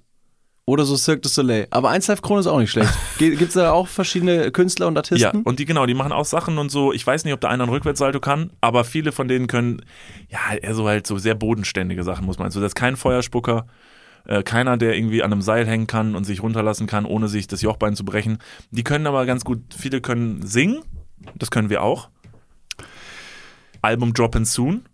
Oder so Cirque du Soleil. Aber 1 Live Krone ist auch nicht schlecht. <laughs> Gibt es da auch verschiedene Künstler und Artisten? Ja, und die genau, die machen auch Sachen und so. Ich weiß nicht, ob der eine einen Rückwärtssalto kann, aber viele von denen können, ja, eher so halt so sehr bodenständige Sachen, muss man. So, das ist kein Feuerspucker, äh, keiner, der irgendwie an einem Seil hängen kann und sich runterlassen kann, ohne sich das Jochbein zu brechen. Die können aber ganz gut, viele können singen, das können wir auch. Album Droppin' Soon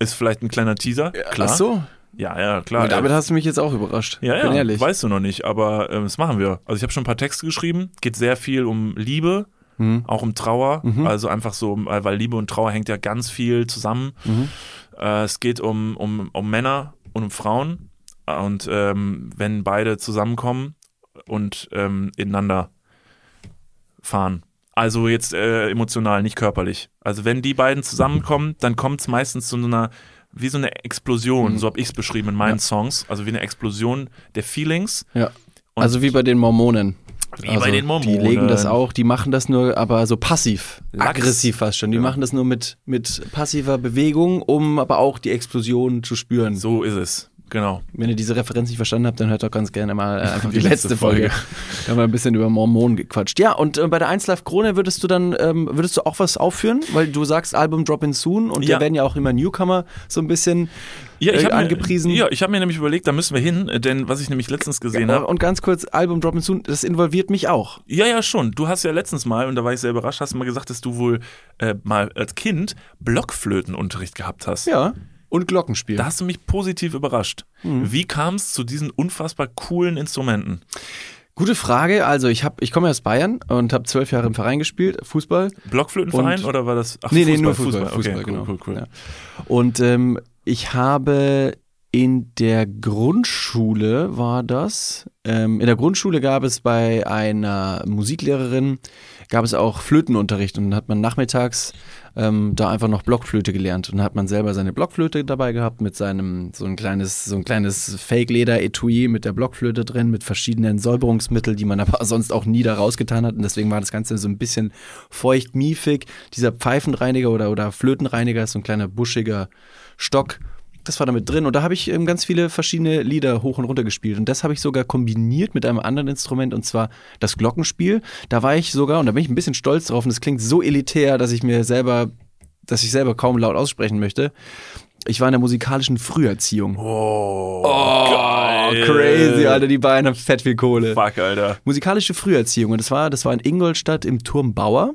ist vielleicht ein kleiner Teaser, klar. Ach so. Ja, ja, klar. Und damit hast du mich jetzt auch überrascht. Ja, Bin ja, ehrlich. weißt du noch nicht, aber ähm, das machen wir. Also ich habe schon ein paar Texte geschrieben, geht sehr viel um Liebe, Mhm. auch um Trauer, also einfach so, weil weil Liebe und Trauer hängt ja ganz viel zusammen. Mhm. Äh, es geht um, um, um Männer und um Frauen und ähm, wenn beide zusammenkommen und ähm, ineinander fahren. Also jetzt äh, emotional, nicht körperlich. Also wenn die beiden zusammenkommen, dann kommt es meistens zu einer, wie so eine Explosion, so habe ich es beschrieben in meinen Mhm. Ja. Songs, also wie eine Explosion der Feelings. Ja. Also wie bei den Mormonen. Wie also bei den Mormonen. Die legen das auch, die machen das nur, aber so passiv, Lachs. aggressiv fast schon. Die Ja. machen das nur mit, mit passiver Bewegung, um aber auch die Explosion zu spüren. So ist es, genau. Wenn ihr diese Referenz nicht verstanden habt, dann hört doch ganz gerne mal äh, einfach die, <laughs> Die letzte, letzte Folge. Folge. Da haben wir ein bisschen über Mormonen gequatscht. Ja, und äh, bei der 1 Live Krone würdest du dann, ähm, würdest du auch was aufführen? Weil du sagst Album Drop in Soon und Ja. da werden ja auch immer Newcomer so ein bisschen Ja, ich äh, habe angepriesen. Mir, ja, ich habe mir nämlich überlegt, da müssen wir hin, äh, denn was ich nämlich letztens gesehen habe. und ganz kurz, Album Drop in Soon, das involviert mich auch. Ja, ja, schon. Du hast ja letztens mal, und da war ich sehr überrascht, hast du mal gesagt, dass du wohl äh, mal als Kind Blockflötenunterricht gehabt hast. Ja. Und Glockenspiel. Da hast du mich positiv überrascht. Mhm. Wie kam es zu diesen unfassbar coolen Instrumenten? Gute Frage. Also ich habe, ich komme aus Bayern und habe zwölf Jahre im Verein gespielt, Fußball. Blockflötenverein Und- oder war das? Ach, nee, nee, nur Fußball. Okay, Fußball, cool, genau. cool, cool. Ja. Und ähm, ich habe in der Grundschule war das. Ähm, in der Grundschule gab es bei einer Musiklehrerin gab es auch Flötenunterricht und dann hat man nachmittags ähm, da einfach noch Blockflöte gelernt und hat man selber seine Blockflöte dabei gehabt mit seinem so ein kleines so ein kleines Fake-Leder-Etui mit der Blockflöte drin mit verschiedenen Säuberungsmitteln, die man aber <laughs> sonst auch nie da rausgetan hat und deswegen war das Ganze so ein bisschen feucht miefig. Dieser Pfeifenreiniger oder oder Flötenreiniger ist so ein kleiner buschiger Stock. Das war damit drin und da habe ich ähm, ganz viele verschiedene Lieder hoch und runter gespielt und das habe ich sogar kombiniert mit einem anderen Instrument und zwar das Glockenspiel. Da war ich sogar und da bin ich ein bisschen stolz drauf und das klingt so elitär, dass ich mir selber, dass ich selber kaum laut aussprechen möchte. Ich war in der musikalischen Früherziehung. Oh, Oh, crazy, Alter, die Beine haben fett viel Kohle. Fuck, Alter. Musikalische Früherziehung und das war, das war in Ingolstadt im Turm Bauer.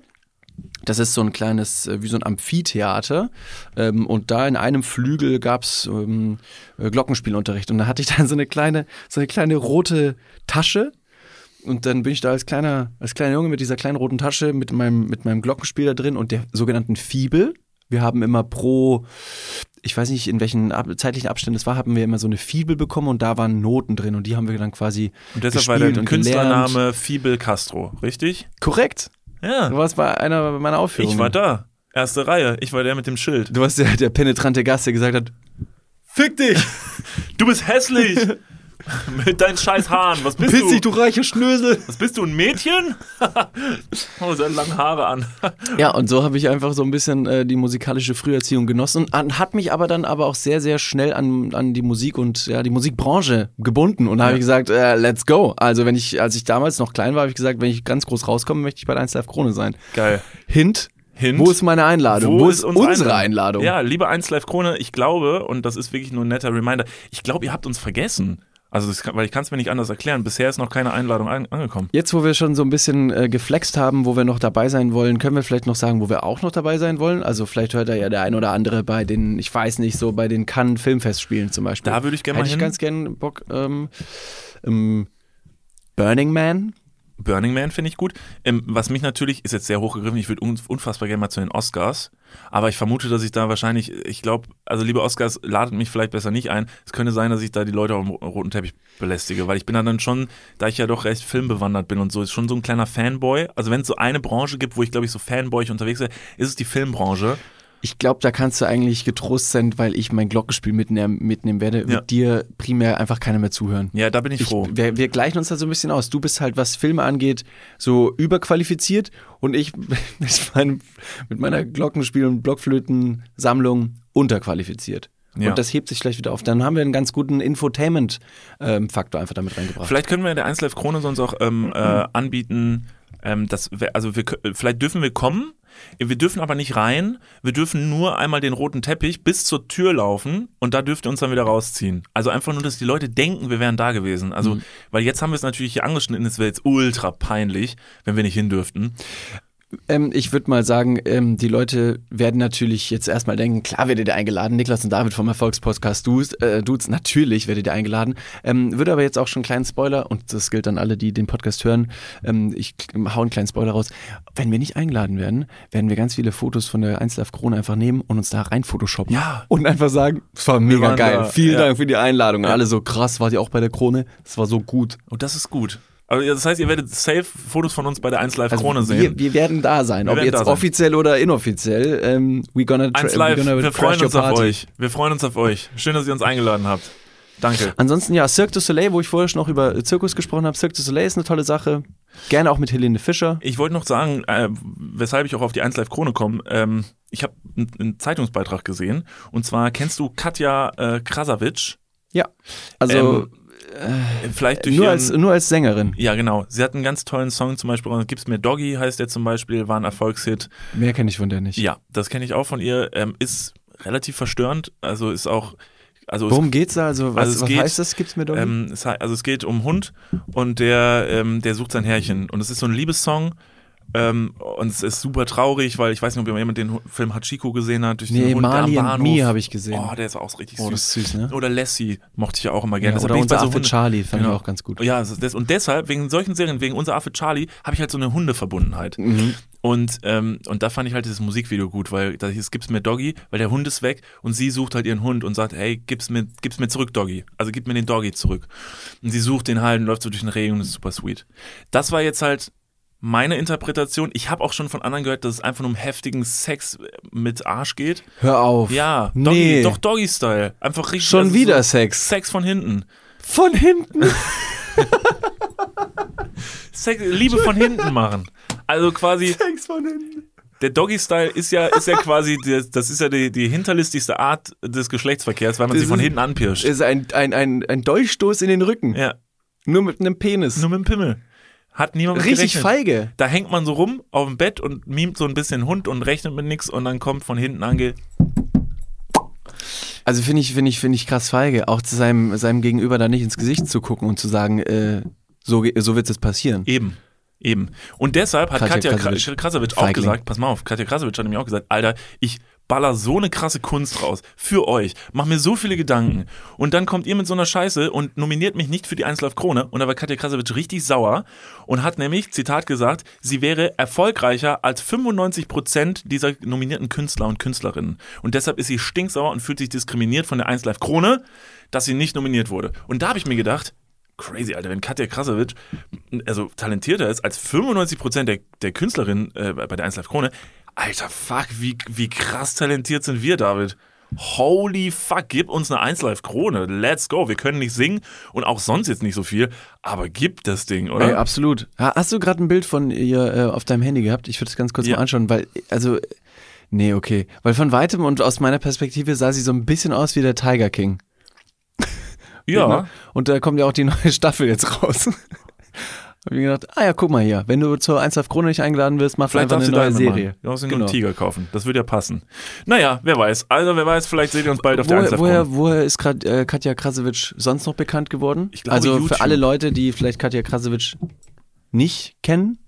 Das ist so ein kleines, äh, wie so ein Amphitheater. Ähm, und da in einem Flügel gab's ähm, äh, Glockenspielunterricht. Und da hatte ich dann so eine kleine, so eine kleine rote Tasche. Und dann bin ich da als kleiner, als kleiner Junge mit dieser kleinen roten Tasche mit meinem, mit meinem Glockenspiel da drin und der sogenannten Fibel. Wir haben immer pro, ich weiß nicht, in welchen zeitlichen Abständen es war, haben wir immer so eine Fibel bekommen und da waren Noten drin und die haben wir dann quasi Und deshalb war gelernt. Künstlername Fibel Castro, richtig? Korrekt. Du Ja. warst bei einer meiner Aufführungen. Ich war da. Erste Reihe. Ich war der mit dem Schild. Du warst der, der penetrante Gast, der gesagt hat, Fick dich! <laughs> Du bist hässlich! <laughs> <laughs> mit deinen scheiß Haaren. Was bist Piss du? dich, du reicher Schnösel! Was bist du, ein Mädchen? <laughs> oh, sehr lange Haare an. Ja, und so habe ich einfach so ein bisschen äh, die musikalische Früherziehung genossen und an, hat mich aber dann aber auch sehr, sehr schnell an, an die Musik und ja, die Musikbranche gebunden. Und da habe Ja. ich gesagt, äh, let's go. Also wenn ich, als ich damals noch klein war, habe ich gesagt, wenn ich ganz groß rauskomme, möchte ich bei der 1 Live Krone sein. Geil. Hint, Hint. wo ist meine Einladung? Wo, ist unsere Einladung? Ja, liebe 1 Live Krone, ich glaube, und das ist wirklich nur ein netter Reminder, ich glaube, ihr habt uns vergessen. Also, das kann, weil ich kann es mir nicht anders erklären. Bisher ist noch keine Einladung an, angekommen. Jetzt, wo wir schon so ein bisschen äh, geflext haben, wo wir noch dabei sein wollen, können wir vielleicht noch sagen, wo wir auch noch dabei sein wollen. Also vielleicht hört da ja der ein oder andere bei den, ich weiß nicht, so bei den Cannes Filmfestspielen zum Beispiel. Da würde ich gerne mal Hätte ich hin. ganz gern Bock. Ähm, ähm, Burning Man. Burning Man finde ich gut. Ähm, was mich natürlich, ist jetzt sehr hochgegriffen, ich würde un unfassbar gerne mal zu den Oscars. Aber ich vermute, dass ich da wahrscheinlich, ich glaube, also liebe Oscars, ladet mich vielleicht besser nicht ein. Es könnte sein, dass ich da die Leute auf dem ro- roten Teppich belästige, weil ich bin da dann schon, da ich ja doch recht filmbewandert bin und so, ist schon so ein kleiner Fanboy. Also wenn es so eine Branche gibt, wo ich glaube ich so Fanboy unterwegs bin, ist es die Filmbranche. Ich glaube, da kannst du eigentlich getrost sein, weil ich mein Glockenspiel mitnehmen, mitnehmen werde. Ja. Wird dir primär einfach keiner mehr zuhören. Ja, da bin ich Ich, froh. wir, wir gleichen uns da so ein bisschen aus. Du bist halt, was Filme angeht, so überqualifiziert und ich <laughs> mit, meinem, mit meiner Glockenspiel- und Blockflötensammlung unterqualifiziert. Ja. Und das hebt sich vielleicht wieder auf. Dann haben wir einen ganz guten Infotainment-Faktor einfach damit reingebracht. Vielleicht können wir in der 1 Live Krone sonst auch ähm, äh, anbieten, ähm, dass wir, also wir, vielleicht dürfen wir kommen, wir dürfen aber nicht rein, wir dürfen nur einmal den roten Teppich bis zur Tür laufen und da dürft ihr uns dann wieder rausziehen. Also einfach nur, dass die Leute denken, wir wären da gewesen. Also, weil jetzt haben wir es natürlich hier angeschnitten, es wäre jetzt ultra peinlich, wenn wir nicht hin dürften. Ähm, ich würde mal sagen, ähm, die Leute werden natürlich jetzt erstmal denken, klar werdet ihr eingeladen, Niklas und David vom Erfolgspodcast Dudes, äh, Dudes natürlich werdet ihr eingeladen. Ähm, würde aber jetzt auch schon einen kleinen Spoiler, und das gilt an alle, die den Podcast hören, ähm, ich hau einen kleinen Spoiler raus. Wenn wir nicht eingeladen werden, werden wir ganz viele Fotos von der 1 Live Krone einfach nehmen und uns da rein photoshoppen. Ja. Und einfach sagen, es war mega geil. da, Vielen ja. Dank für die Einladung. Und alle so krass, wart ihr auch bei der Krone? Das war so gut. Und das ist gut. Aber das heißt, ihr werdet safe Fotos von uns bei der 1 Live Also Krone sehen. wir, wir werden da sein, Wir ob jetzt sein. offiziell oder inoffiziell. Ähm, we gonna, tra- 1 we Live, gonna wir freuen uns auf euch. Wir freuen uns auf euch. Schön, dass ihr uns eingeladen habt. Danke. Ansonsten ja, Cirque du Soleil, wo ich vorher schon noch über Zirkus gesprochen habe. Cirque du Soleil ist eine tolle Sache. Gerne auch mit Helene Fischer. Ich wollte noch sagen, äh, weshalb ich auch auf die 1 Live Krone komme. Ähm, ich habe einen, Zeitungsbeitrag gesehen. Und zwar kennst du Katja äh, Krasavic? Ja. Also Äh, Vielleicht durch nur, ihren, als, nur als Sängerin. Ja, genau. Sie hat einen ganz tollen Song zum Beispiel. Gib's mir Doggy heißt der zum Beispiel, war ein Erfolgshit. Mehr kenne ich von der nicht. Ja, das kenne ich auch von ihr. Ähm, ist relativ verstörend. Also ist auch. Also Worum geht's da? Also was, Also es was geht, heißt das? Gibt's mir nicht? Ähm, es, also es geht um einen Hund und der, ähm, der sucht sein Herrchen. Und es ist so ein Liebessong. Ähm, und es ist super traurig, weil ich weiß nicht, ob jemand den Film Hachiko gesehen hat. Durch Nee, den Hund Marley am and Bahnhof. Habe ich gesehen. Oh, der ist auch richtig Oh, süß. das ist süß, ne? Oder Lassie mochte ich ja auch immer Ja, gerne. Deshalb oder unser so Affe Hunde- Charlie fand Genau. ich auch ganz gut. Ja, und deshalb, wegen solchen Serien, wegen unser Affe Charlie, habe ich halt so eine Hundeverbundenheit. Mhm. Und, ähm, und da fand ich halt dieses Musikvideo gut, weil da hieß, gib's mir Doggy, weil der Hund ist weg und sie sucht halt ihren Hund und sagt, hey, gib's mir, gib's mir zurück, Doggy. Also gib mir den Doggy zurück. Und sie sucht den halt und läuft so durch den Regen und ist super sweet. Das war jetzt halt meine Interpretation. Ich habe auch schon von anderen gehört, dass es einfach nur um heftigen Sex mit Arsch geht. Hör auf. Ja, Doggy, nee. doch Doggy-Style. Einfach richtig. Schon also wieder so Sex. Sex von hinten. Von hinten. <laughs> Sex, Liebe von hinten machen. Also quasi, Sex von hinten. der Doggy-Style ist ja, ist ja quasi, das ist ja die, die hinterlistigste Art des Geschlechtsverkehrs, weil man Das sie von hinten anpirscht. Ist ein, ein, ein, ein Dolchstoß in den Rücken. Ja, Nur mit einem Penis. nur mit dem Pimmel. Hat niemand Richtig gerechnet. feige. Da hängt man so rum auf dem Bett und mimt so ein bisschen Hund und rechnet mit nix und dann kommt von hinten ange. Also finde ich, finde ich, finde ich krass feige, auch zu seinem, seinem Gegenüber da nicht ins Gesicht zu gucken und zu sagen, äh, so, so wird es jetzt passieren. Eben. Eben. Und deshalb hat Katja Katja Krasowitsch. Krasowitsch, Krasowitsch auch Feigling. gesagt, pass mal auf, Katja Krasowitsch hat nämlich auch gesagt, Alter, ich baller so eine krasse Kunst raus für euch, mach mir so viele Gedanken. Und dann kommt ihr mit so einer Scheiße und nominiert mich nicht für die 1 Live Krone. Und da war Katja Krasowitsch richtig sauer und hat nämlich, Zitat gesagt, sie wäre erfolgreicher als 95 Prozent dieser nominierten Künstler und Künstlerinnen. Und deshalb ist sie stinksauer und fühlt sich diskriminiert von der 1 Live Krone, dass sie nicht nominiert wurde. Und da habe ich mir gedacht, crazy, Alter, wenn Katja Krasowitsch also talentierter ist als 95% der, der Künstlerinnen äh, bei der 1 Live Krone, Alter, fuck, wie, wie krass talentiert sind wir, David. Holy fuck, gib uns eine 1 Live Krone. Let's go. Wir können nicht singen und auch sonst jetzt nicht so viel, aber gib das Ding, oder? Ey, absolut. Ha- Hast du gerade ein Bild von ihr äh, auf deinem Handy gehabt? Ich würde es ganz kurz Ja. mal anschauen, weil, also, nee, okay. Weil von weitem und aus meiner Perspektive sah sie so ein bisschen aus wie der Tiger King. ja. <laughs> Ne? Und da kommt ja auch die neue Staffel jetzt raus. Hab ich mir gedacht, ah ja, guck mal hier, wenn du zur 1 auf Krone nicht eingeladen wirst, mach Vielleicht eine neue Serie. Du darfst Genau. einen Tiger kaufen. Das würde ja passen. Naja, wer weiß. Also, wer weiß, vielleicht seht ihr uns bald auf der 1 Woher, Live woher, Krone. woher ist gerade äh, Katja Krasowitsch sonst noch bekannt geworden? Ich glaube, also YouTube. für alle Leute, die vielleicht Katja Krasowitsch nicht kennen.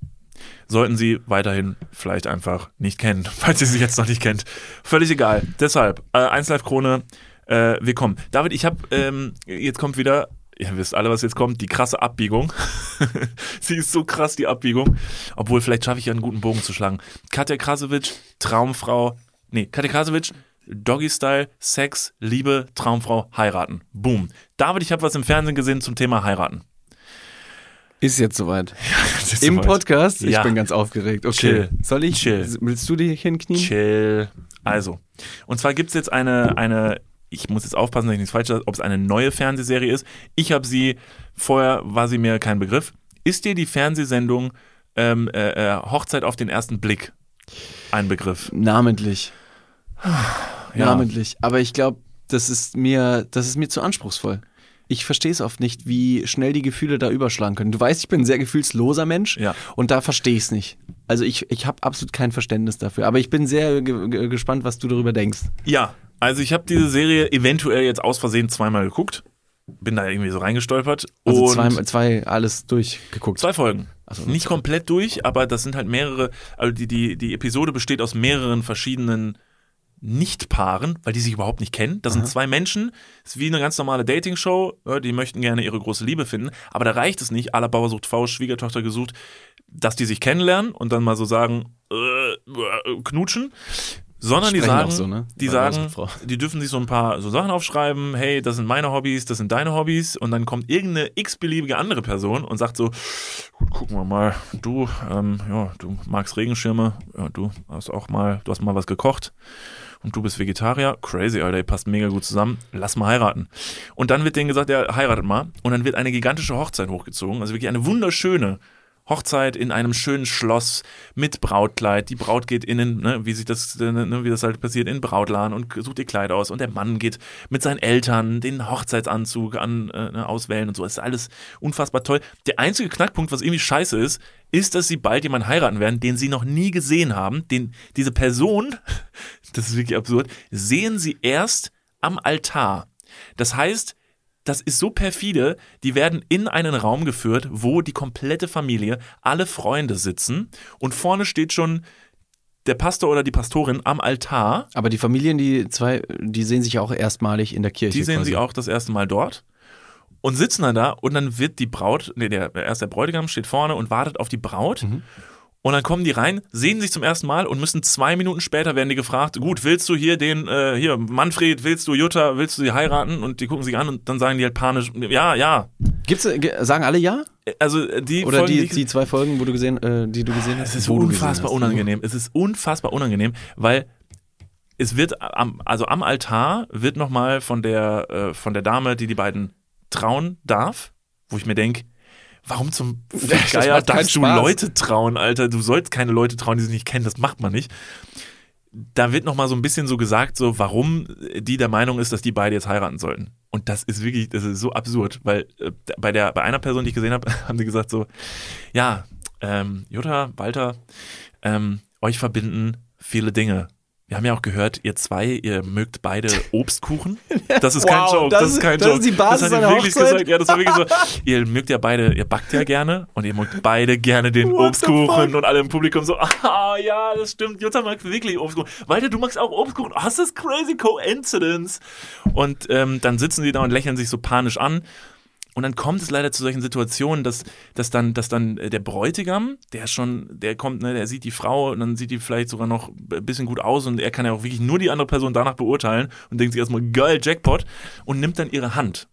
sollten Sie weiterhin vielleicht einfach nicht kennen, <laughs> falls ihr sie jetzt noch nicht kennt. Völlig egal. Deshalb, äh, 1 Live Krone, äh, wir kommen. David, ich habe, ähm, jetzt kommt wieder, ihr wisst alle, was jetzt kommt, die krasse Abbiegung. <laughs> sie ist so krass, die Abbiegung. Obwohl, vielleicht schaffe ich ja einen guten Bogen zu schlagen. Katja Krasowitsch, Traumfrau, nee, Katja Krasowitsch, Doggy-Style, Sex, Liebe, Traumfrau, heiraten. Boom. David, ich habe was im Fernsehen gesehen zum Thema heiraten. Ist jetzt soweit. <laughs> Das ist Im soweit. Podcast? Ich Ja. bin ganz aufgeregt. Okay. Chill. Soll ich? Chill. Willst du dich hinknien? Chill. Also, und zwar gibt es jetzt eine, eine, ich muss jetzt aufpassen, dass ich nichts falsch sage, ob es eine neue Fernsehserie ist. Ich habe sie, vorher war sie mir kein Begriff. Ist dir die Fernsehsendung ähm, äh, äh, Hochzeit auf den ersten Blick ein Begriff? Namentlich. Ja. Namentlich. Aber ich glaube, das ist mir, das ist mir zu anspruchsvoll. Ich verstehe es oft nicht, wie schnell die Gefühle da überschlagen können. Du weißt, ich bin ein sehr gefühlsloser Mensch Ja. und da verstehe ich es nicht. Also ich, ich habe absolut kein Verständnis dafür. Aber ich bin sehr ge ge gespannt, was du darüber denkst. Ja, also ich habe diese Serie eventuell jetzt aus Versehen zweimal geguckt. Bin da irgendwie so reingestolpert. Also und zwei, zwei alles durchgeguckt. Zwei Folgen. so, Nicht komplett durch, aber das sind halt mehrere, also die, die, die Episode besteht aus mehreren verschiedenen Nicht-Paaren, weil die sich überhaupt nicht kennen. Das sind zwei Menschen, ist wie eine ganz normale Dating-Show, die möchten gerne ihre große Liebe finden, aber da reicht es nicht, la Bauer sucht Frau, Schwiegertochter gesucht, dass die sich kennenlernen und dann mal so sagen, äh, äh, knutschen, sondern die sagen, so, ne? die sagen, Frau. die dürfen sich so ein paar so Sachen aufschreiben, hey, das sind meine Hobbys, das sind deine Hobbys. Und dann kommt irgendeine x-beliebige andere Person und sagt so, gut, gucken wir mal, du, ähm, ja, du magst Regenschirme, ja, du hast auch mal, du hast mal was gekocht und du bist Vegetarier, crazy, Alter, ihr passt mega gut zusammen, lass mal heiraten. Und dann wird denen gesagt, ja, heiratet mal. Und dann wird eine gigantische Hochzeit hochgezogen, also wirklich eine wunderschöne Hochzeit in einem schönen Schloss mit Brautkleid. Die Braut geht innen, ne, wie sich das, äh, ne, wie das halt passiert, in den Brautladen und sucht ihr Kleid aus. Und der Mann geht mit seinen Eltern den Hochzeitsanzug an, äh, ne, auswählen und so. Das ist alles unfassbar toll. Der einzige Knackpunkt, was irgendwie scheiße ist, ist, dass sie bald jemanden heiraten werden, den sie noch nie gesehen haben. Den, diese Person, <laughs> das ist wirklich absurd, sehen sie erst am Altar. Das heißt, das ist so perfide, die werden in einen Raum geführt, wo die komplette Familie, alle Freunde sitzen und vorne steht schon der Pastor oder die Pastorin am Altar. Aber die Familien, die zwei, die sehen sich auch erstmalig in der Kirche. Die sehen quasi. sie auch das erste Mal dort und sitzen dann da und dann wird die Braut, nee, der, erst der Bräutigam steht vorne und wartet auf die Braut. Und dann kommen die rein, sehen sich zum ersten Mal und müssen zwei Minuten später werden die gefragt, gut, willst du hier den, äh, hier, Manfred, willst du Jutta, willst du sie heiraten? Und die gucken sich an und dann sagen die halt panisch, ja, ja. Gibt's, äh, ge- sagen alle ja? Also äh, die Oder Folgen, die, ich- die zwei Folgen, wo du gesehen, äh, die du gesehen hast? Es ist wo du gesehen unfassbar unangenehm. Es ist unfassbar unangenehm, weil es wird am, also am Altar wird nochmal von der, äh, von der Dame, die die beiden trauen darf, wo ich mir denke, warum zum Geier darfst du. Leute trauen, Alter? Du sollst keine Leute trauen, die sie nicht kennen, das macht man nicht. Da wird nochmal so ein bisschen so gesagt, so warum die der Meinung ist, dass die beide jetzt heiraten sollten. Und das ist wirklich, das ist so absurd, weil äh, bei der, bei einer Person, die ich gesehen habe, <laughs> haben sie gesagt so, ja, ähm, Jutta, Walter, ähm, euch verbinden viele Dinge. Wir haben ja auch gehört, ihr zwei, ihr mögt beide <laughs> Obstkuchen. <laughs> Das ist kein Wow, Joke, das das, ist kein das Joke. ist die Basis das hat einer wirklich Hochzeit? gesagt. Ja, das war wirklich so. Ihr mögt ja beide, ihr backt ja gerne und ihr mögt beide gerne den What Obstkuchen und alle im Publikum so, <laughs> ah ja, das stimmt, Jutta mag wirklich Obstkuchen. Walter, du magst auch Obstkuchen. Oh, das ist crazy coincidence. Und ähm, dann sitzen die da und lächeln sich so panisch an. Und dann kommt es leider zu solchen Situationen, dass, dass dann, dass dann äh, der Bräutigam, der schon, der kommt, ne, der sieht die Frau und dann sieht die vielleicht sogar noch ein bisschen gut aus und er kann ja auch wirklich nur die andere Person danach beurteilen und denkt sich erstmal, geil, Jackpot und nimmt dann ihre Hand,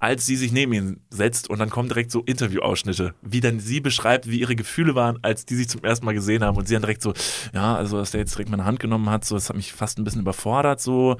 als sie sich neben ihn setzt und dann kommen direkt so Interviewausschnitte, wie dann sie beschreibt, wie ihre Gefühle waren, als die sich zum ersten Mal gesehen haben und sie dann direkt so, ja, also dass der jetzt direkt meine Hand genommen hat, so, das hat mich fast ein bisschen überfordert, so,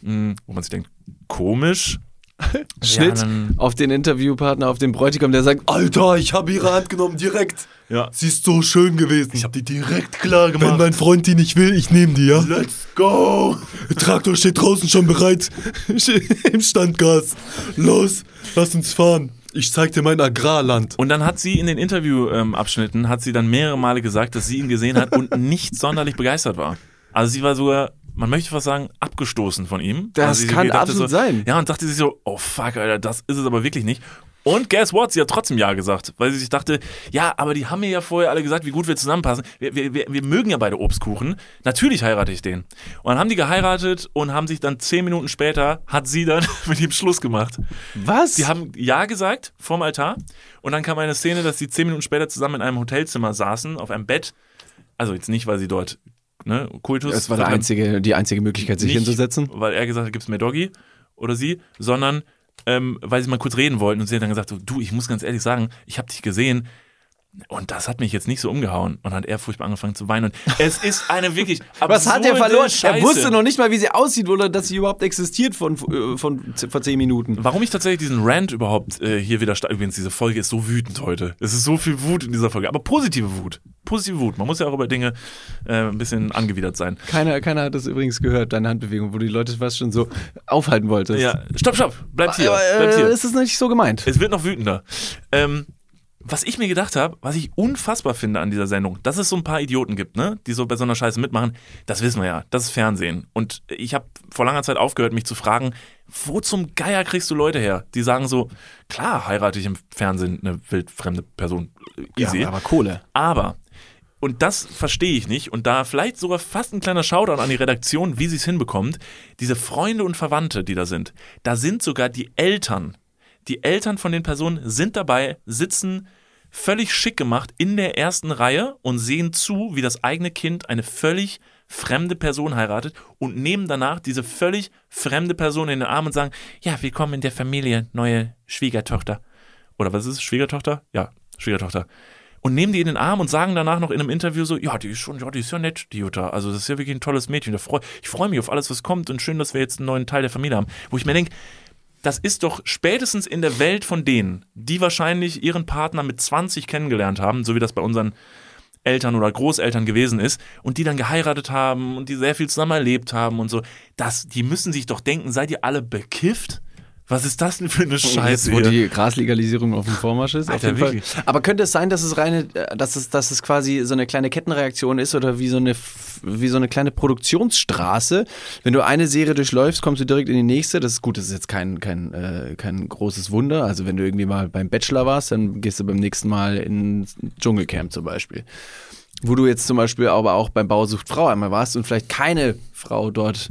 mh, wo man sich denkt, komisch. <laughs> Schnitt Ja, auf den Interviewpartner, auf den Bräutigam, der sagt, Alter, ich habe ihre Hand genommen, direkt. Ja. Sie ist so schön gewesen. Ich habe die direkt klar Wenn gemacht. mein Freund die nicht will, ich nehme die, ja? Let's go! Der Traktor steht draußen schon bereit <laughs> im Standgas. Los, lass uns fahren. Ich zeig dir mein Agrarland. Und dann hat sie in den Interviewabschnitten, hat sie dann mehrere Male gesagt, dass sie ihn gesehen hat und <laughs> nicht sonderlich begeistert war. Also sie war sogar, man möchte fast sagen, abgestoßen von ihm. Das also kann absolut so, sein. Ja, und dachte sich so, oh fuck, Alter, das ist es aber wirklich nicht. Und guess what? Sie hat trotzdem Ja gesagt, weil sie sich dachte, ja, aber die haben mir ja vorher alle gesagt, wie gut wir zusammenpassen. Wir, wir, wir, wir mögen ja beide Obstkuchen. Natürlich heirate ich den. Und dann haben die geheiratet und haben sich dann zehn Minuten später, hat sie dann <laughs> mit ihm Schluss gemacht. Was? Sie haben Ja gesagt vorm Altar und dann kam eine Szene, dass sie zehn Minuten später zusammen in einem Hotelzimmer saßen, auf einem Bett. Also jetzt nicht, weil sie dort ne, Kultus. das war einzige, die einzige Möglichkeit, sich nicht, hinzusetzen. Weil er gesagt hat, gibt's mehr Doggy oder sie, sondern ähm, weil sie mal kurz reden wollten und sie hat dann gesagt, so, du, ich muss ganz ehrlich sagen, ich habe dich gesehen, Und das hat mich jetzt nicht so umgehauen und hat er furchtbar angefangen zu weinen. Und es ist eine wirklich <laughs> Was hat er verloren? Scheiße. Er wusste noch nicht mal, wie sie aussieht oder dass sie überhaupt existiert von, äh, von, vor zehn Minuten. Warum ich tatsächlich diesen Rant überhaupt äh, hier wieder starte. Übrigens, diese Folge ist so wütend heute. Es ist so viel Wut in dieser Folge. Aber positive Wut. Positive Wut. Man muss ja auch über Dinge äh, ein bisschen angewidert sein. Keiner, keiner hat das übrigens gehört, deine Handbewegung, wo du die Leute fast schon so aufhalten wolltest. Ja, stopp, stopp. Bleibt hier. Bleibt äh, hier. es ist nicht so gemeint. Es wird noch wütender. Ähm, was ich mir gedacht habe, was ich unfassbar finde an dieser Sendung, dass es so ein paar Idioten gibt, ne, die so bei so einer Scheiße mitmachen, das wissen wir ja. Das ist Fernsehen. Und ich habe vor langer Zeit aufgehört, mich zu fragen, wo zum Geier kriegst du Leute her, die sagen so, klar heirate ich im Fernsehen eine wildfremde Person. Easy. Ja, aber Kohle. Aber, und das verstehe ich nicht, und da vielleicht sogar fast ein kleiner Shoutout an die Redaktion, wie sie es hinbekommt, diese Freunde und Verwandte, die da sind, da sind sogar die Eltern. Die Eltern von den Personen sind dabei, sitzen völlig schick gemacht in der ersten Reihe und sehen zu, wie das eigene Kind eine völlig fremde Person heiratet und nehmen danach diese völlig fremde Person in den Arm und sagen, ja, willkommen in der Familie, neue Schwiegertochter. Oder was ist es? Schwiegertochter? Ja, Schwiegertochter. Und nehmen die in den Arm und sagen danach noch in einem Interview so, ja, die ist schon, ja, die ist ja nett, die Jutta. Also das ist ja wirklich ein tolles Mädchen. Ich freue mich auf alles, was kommt und schön, dass wir jetzt einen neuen Teil der Familie haben. Wo ich mir denke, das ist doch spätestens in der Welt von denen, die wahrscheinlich ihren Partner mit 20 kennengelernt haben, so wie das bei unseren Eltern oder Großeltern gewesen ist und die dann geheiratet haben und die sehr viel zusammen erlebt haben und so, das, die müssen sich doch denken, seid ihr alle bekifft? Was ist das denn für eine Scheiße? Jetzt, wo die Graslegalisierung auf dem Vormarsch ist. auf Alter, jeden Fall. wirklich. Aber könnte es sein, dass es reine, äh, dass es, dass es quasi so eine kleine Kettenreaktion ist oder wie so eine, wie so eine kleine Produktionsstraße? Wenn du eine Serie durchläufst, kommst du direkt in die nächste. Das ist gut, das ist jetzt kein, kein, äh, kein großes Wunder. Also wenn du irgendwie mal beim Bachelor warst, dann gehst du beim nächsten Mal ins Dschungelcamp zum Beispiel. Wo du jetzt zum Beispiel aber auch beim Bausucht Frau einmal warst und vielleicht keine Frau dort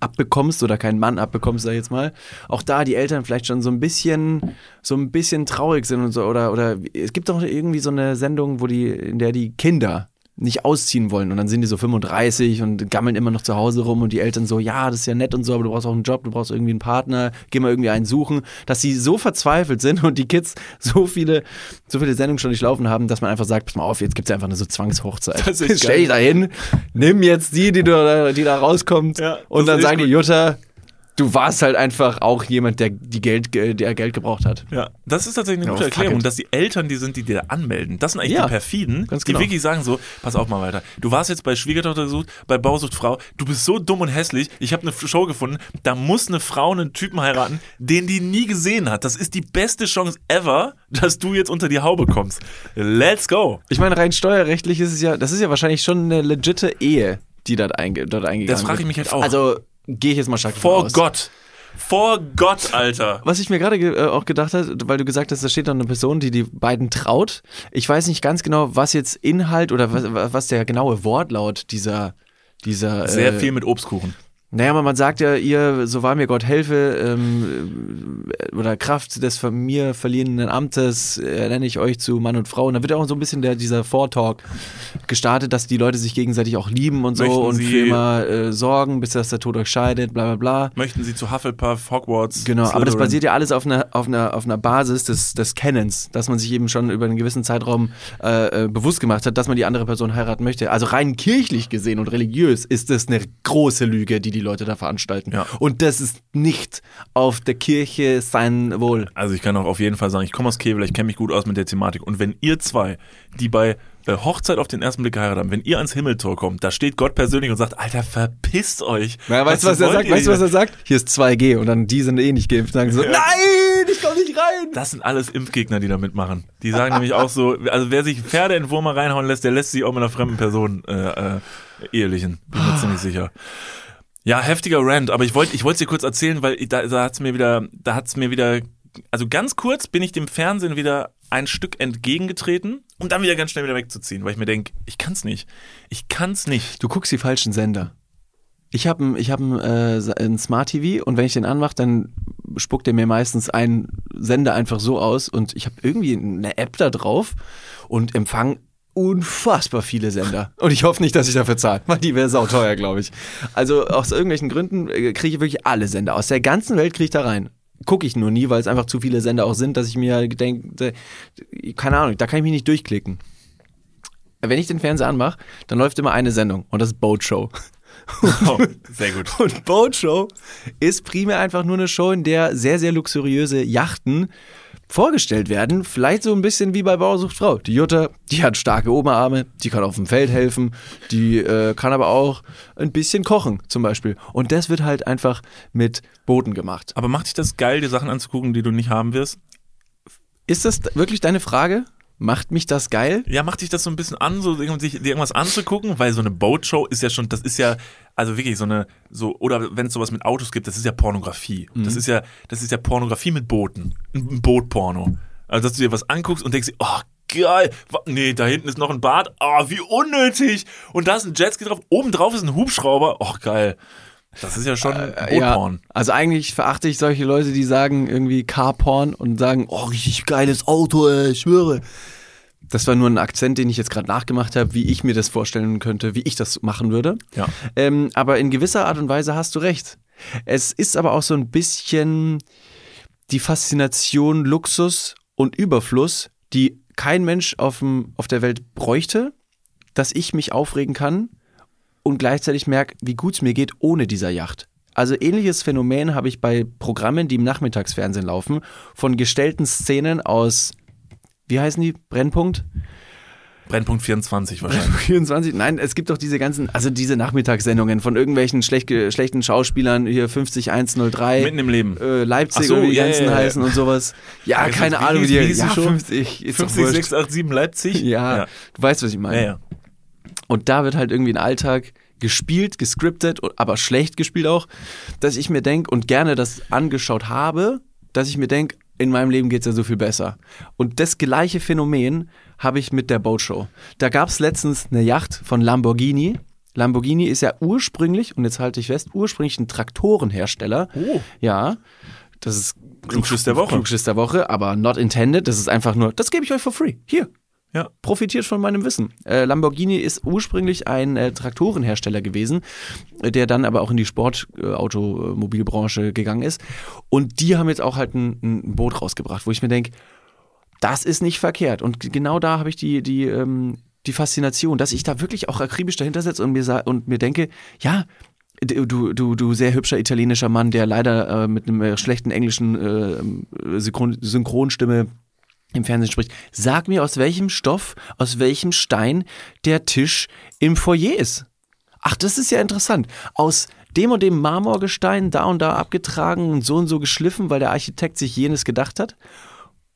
abbekommst oder keinen Mann abbekommst, sag ich jetzt mal, auch da die Eltern vielleicht schon so ein bisschen, so ein bisschen traurig sind und so, oder, oder es gibt doch irgendwie so eine Sendung, wo die, in der die Kinder nicht ausziehen wollen und dann sind die so 35 und gammeln immer noch zu Hause rum und die Eltern so, ja, das ist ja nett und so, aber du brauchst auch einen Job, du brauchst irgendwie einen Partner, geh mal irgendwie einen suchen, dass sie so verzweifelt sind und die Kids so viele, so viele Sendungen schon durchlaufen haben, dass man einfach sagt, pass mal auf, jetzt gibt's ja einfach eine so Zwangshochzeit. Das ist <laughs> Stell dich da hin, nimm jetzt die, die, du, da- die da rauskommt Ja, und dann sagen die gut. Jutta, du warst halt einfach auch jemand, der die Geld, der Geld gebraucht hat. Ja, das ist tatsächlich eine Ja, gute fuck Erklärung, dass die Eltern die sind, die dir anmelden. Das sind eigentlich Ja, die Perfiden, ganz die genau. wirklich sagen so, pass auf mal weiter. Du warst jetzt bei Schwiegertochter gesucht, bei Bausucht Frau, du bist so dumm und hässlich, ich habe eine Show gefunden, da muss eine Frau einen Typen heiraten, den die nie gesehen hat. Das ist die beste Chance ever, dass du jetzt unter die Haube kommst. Let's go. Ich meine, rein steuerrechtlich ist es ja, das ist ja wahrscheinlich schon eine legitte Ehe, die dort, einge, dort eingegangen Das frage ich mich halt auch. Also gehe ich jetzt mal stark Vor aus. Gott. Vor Gott, Alter. Was ich mir gerade ge- äh, auch gedacht habe, weil du gesagt hast, da steht noch eine Person, die die beiden traut. Ich weiß nicht ganz genau, was jetzt Inhalt oder was, was der genaue Wortlaut dieser dieser Sehr äh, viel mit Obstkuchen. Naja, man sagt ja, ihr, so wahr mir Gott helfe, ähm, äh, oder Kraft des von mir verliehenen Amtes, äh, nenne ich euch zu Mann und Frau. Und da wird ja auch so ein bisschen der, dieser Vortalk gestartet, dass die Leute sich gegenseitig auch lieben und so Möchten und sie- für immer äh, sorgen, bis das der Tod euch scheidet, bla bla bla. Möchten sie zu Hufflepuff, Hogwarts? Genau, aber das Slytherin? basiert ja alles auf einer, auf einer, auf einer Basis des, des Kennens, dass man sich eben schon über einen gewissen Zeitraum äh, äh, bewusst gemacht hat, dass man die andere Person heiraten möchte. Also rein kirchlich gesehen und religiös ist das eine große Lüge, die die Leute da veranstalten. Ja. Und das ist nicht auf der Kirche sein Wohl. Also ich kann auch auf jeden Fall sagen, ich komme aus Kevela, ich kenne mich gut aus mit der Thematik. Und wenn ihr zwei, die bei äh, Hochzeit auf den ersten Blick geheiratet haben, wenn ihr ans Himmeltor kommt, da steht Gott persönlich und sagt, Alter, verpisst euch. Ja, weißt du, was er wollt sagt? Weißt du, was hier? er sagt? Hier ist 2G und dann die sind eh nicht geimpft. Sagen so, nein, ich komm nicht rein. Das sind alles Impfgegner, die da mitmachen. Die sagen nämlich auch so, also wer sich Pferde in Wurmer reinhauen lässt, der lässt sich auch mit einer fremden Person äh, äh, ehelichen. Bin mir ziemlich sicher. Ja, heftiger Rant, aber ich wollte ich wollte es dir kurz erzählen, weil da, da hat's mir wieder, da hat's mir wieder, also ganz kurz bin ich dem Fernsehen wieder ein Stück entgegengetreten, um dann wieder ganz schnell wieder wegzuziehen, weil ich mir denke, ich kann's nicht. Ich kann's nicht. Du guckst die falschen Sender. Ich habe ein, ich hab äh, ein Smart TV und wenn ich den anmache, dann spuckt er mir meistens einen Sender einfach so aus und ich habe irgendwie eine App da drauf und empfang unfassbar viele Sender. Und ich hoffe nicht, dass ich dafür zahle, weil die wäre sauteuer, glaube ich. Also aus irgendwelchen Gründen äh, kriege ich wirklich alle Sender. Aus der ganzen Welt kriege ich da rein. gucke ich nur nie, weil es einfach zu viele Sender auch sind, dass ich mir denke, keine Ahnung, da kann ich mich nicht durchklicken. Wenn ich den Fernseher anmache, dann läuft immer eine Sendung und das ist Boat Show. Oh, sehr gut. <laughs> Und Boat Show ist primär einfach nur eine Show, in der sehr, sehr luxuriöse Yachten vorgestellt werden. Vielleicht so ein bisschen wie bei Bauersucht Frau. Die Jutta, die hat starke Oberarme, die kann auf dem Feld helfen, die äh, kann aber auch ein bisschen kochen zum Beispiel. Und das wird halt einfach mit Booten gemacht. Aber macht dich das geil, die Sachen anzugucken, die du nicht haben wirst? Ist das wirklich deine Frage? Macht mich das geil? Ja, macht dich das so ein bisschen an, so sich dir irgendwas anzugucken, weil so eine Boatshow ist ja schon, das ist ja, also wirklich so eine, so, oder wenn es sowas mit Autos gibt, das ist ja Pornografie. Das ist ja, das ist ja Pornografie mit Booten. Ein Bootporno. Also, dass du dir was anguckst und denkst, oh, geil, nee, da hinten ist noch ein Bad, ah, wie unnötig. Und da ist ein Jetski drauf, oben drauf ist ein Hubschrauber, oh, geil. Das ist ja schon Bootporn. also eigentlich verachte ich solche Leute, die sagen irgendwie Carporn und sagen, oh, richtig geiles Auto, ey, ich schwöre. Das war nur ein Akzent, den ich jetzt gerade nachgemacht habe, wie ich mir das vorstellen könnte, wie ich das machen würde. Ja. Ähm, aber in gewisser Art und Weise hast du recht. Es ist aber auch so ein bisschen die Faszination Luxus und Überfluss, die kein Mensch auf, dem, auf der Welt bräuchte, dass ich mich aufregen kann und gleichzeitig merke, wie gut es mir geht ohne dieser Yacht. Also ähnliches Phänomen habe ich bei Programmen, die im Nachmittagsfernsehen laufen, von gestellten Szenen aus, wie heißen die? Brennpunkt? Brennpunkt 24 wahrscheinlich. 24? Nein, es gibt doch diese ganzen, also diese Nachmittagssendungen von irgendwelchen schlecht, schlechten Schauspielern, hier 50103. Mitten im Leben. äh, Leipzig so, wie die ja, ganzen ja, ja. heißen und sowas. Ja, Ja, keine Ahnung, wie die ja, Show? 50, ist doch 50, wurscht. 687 Leipzig? Ja, ja. du weißt, was ich meine. Ja, ja. Und da wird halt irgendwie ein Alltag gespielt, gescriptet, aber schlecht gespielt auch, dass ich mir denke und gerne das angeschaut habe, dass ich mir denke, in meinem Leben geht es ja so viel besser. Und das gleiche Phänomen habe ich mit der Boatshow. Da gab es letztens eine Yacht von Lamborghini. Lamborghini ist ja ursprünglich, und jetzt halte ich fest, ursprünglich ein Traktorenhersteller. Oh. Ja, das ist Klugschiss der Woche. Klugschiss der Woche, aber not intended. Das ist einfach nur, das gebe ich euch for free. Hier, Ja. profitiert von meinem Wissen. Äh, Lamborghini ist ursprünglich ein äh, Traktorenhersteller gewesen, äh, der dann aber auch in die Sportautomobilbranche gegangen ist. Und die haben jetzt auch halt ein, ein Boot rausgebracht, wo ich mir denke, das ist nicht verkehrt. Und genau da habe ich die, die, ähm, die Faszination, dass ich da wirklich auch akribisch dahinter sitze und mir, und mir denke, ja, du, du, du sehr hübscher italienischer Mann, der leider äh, mit einem äh, schlechten englischen äh, Synchron Synchronstimme im Fernsehen spricht, sag mir, aus welchem Stoff, aus welchem Stein der Tisch im Foyer ist. Ach, das ist ja interessant. Aus dem und dem Marmorgestein da und da abgetragen und so und so geschliffen, weil der Architekt sich jenes gedacht hat.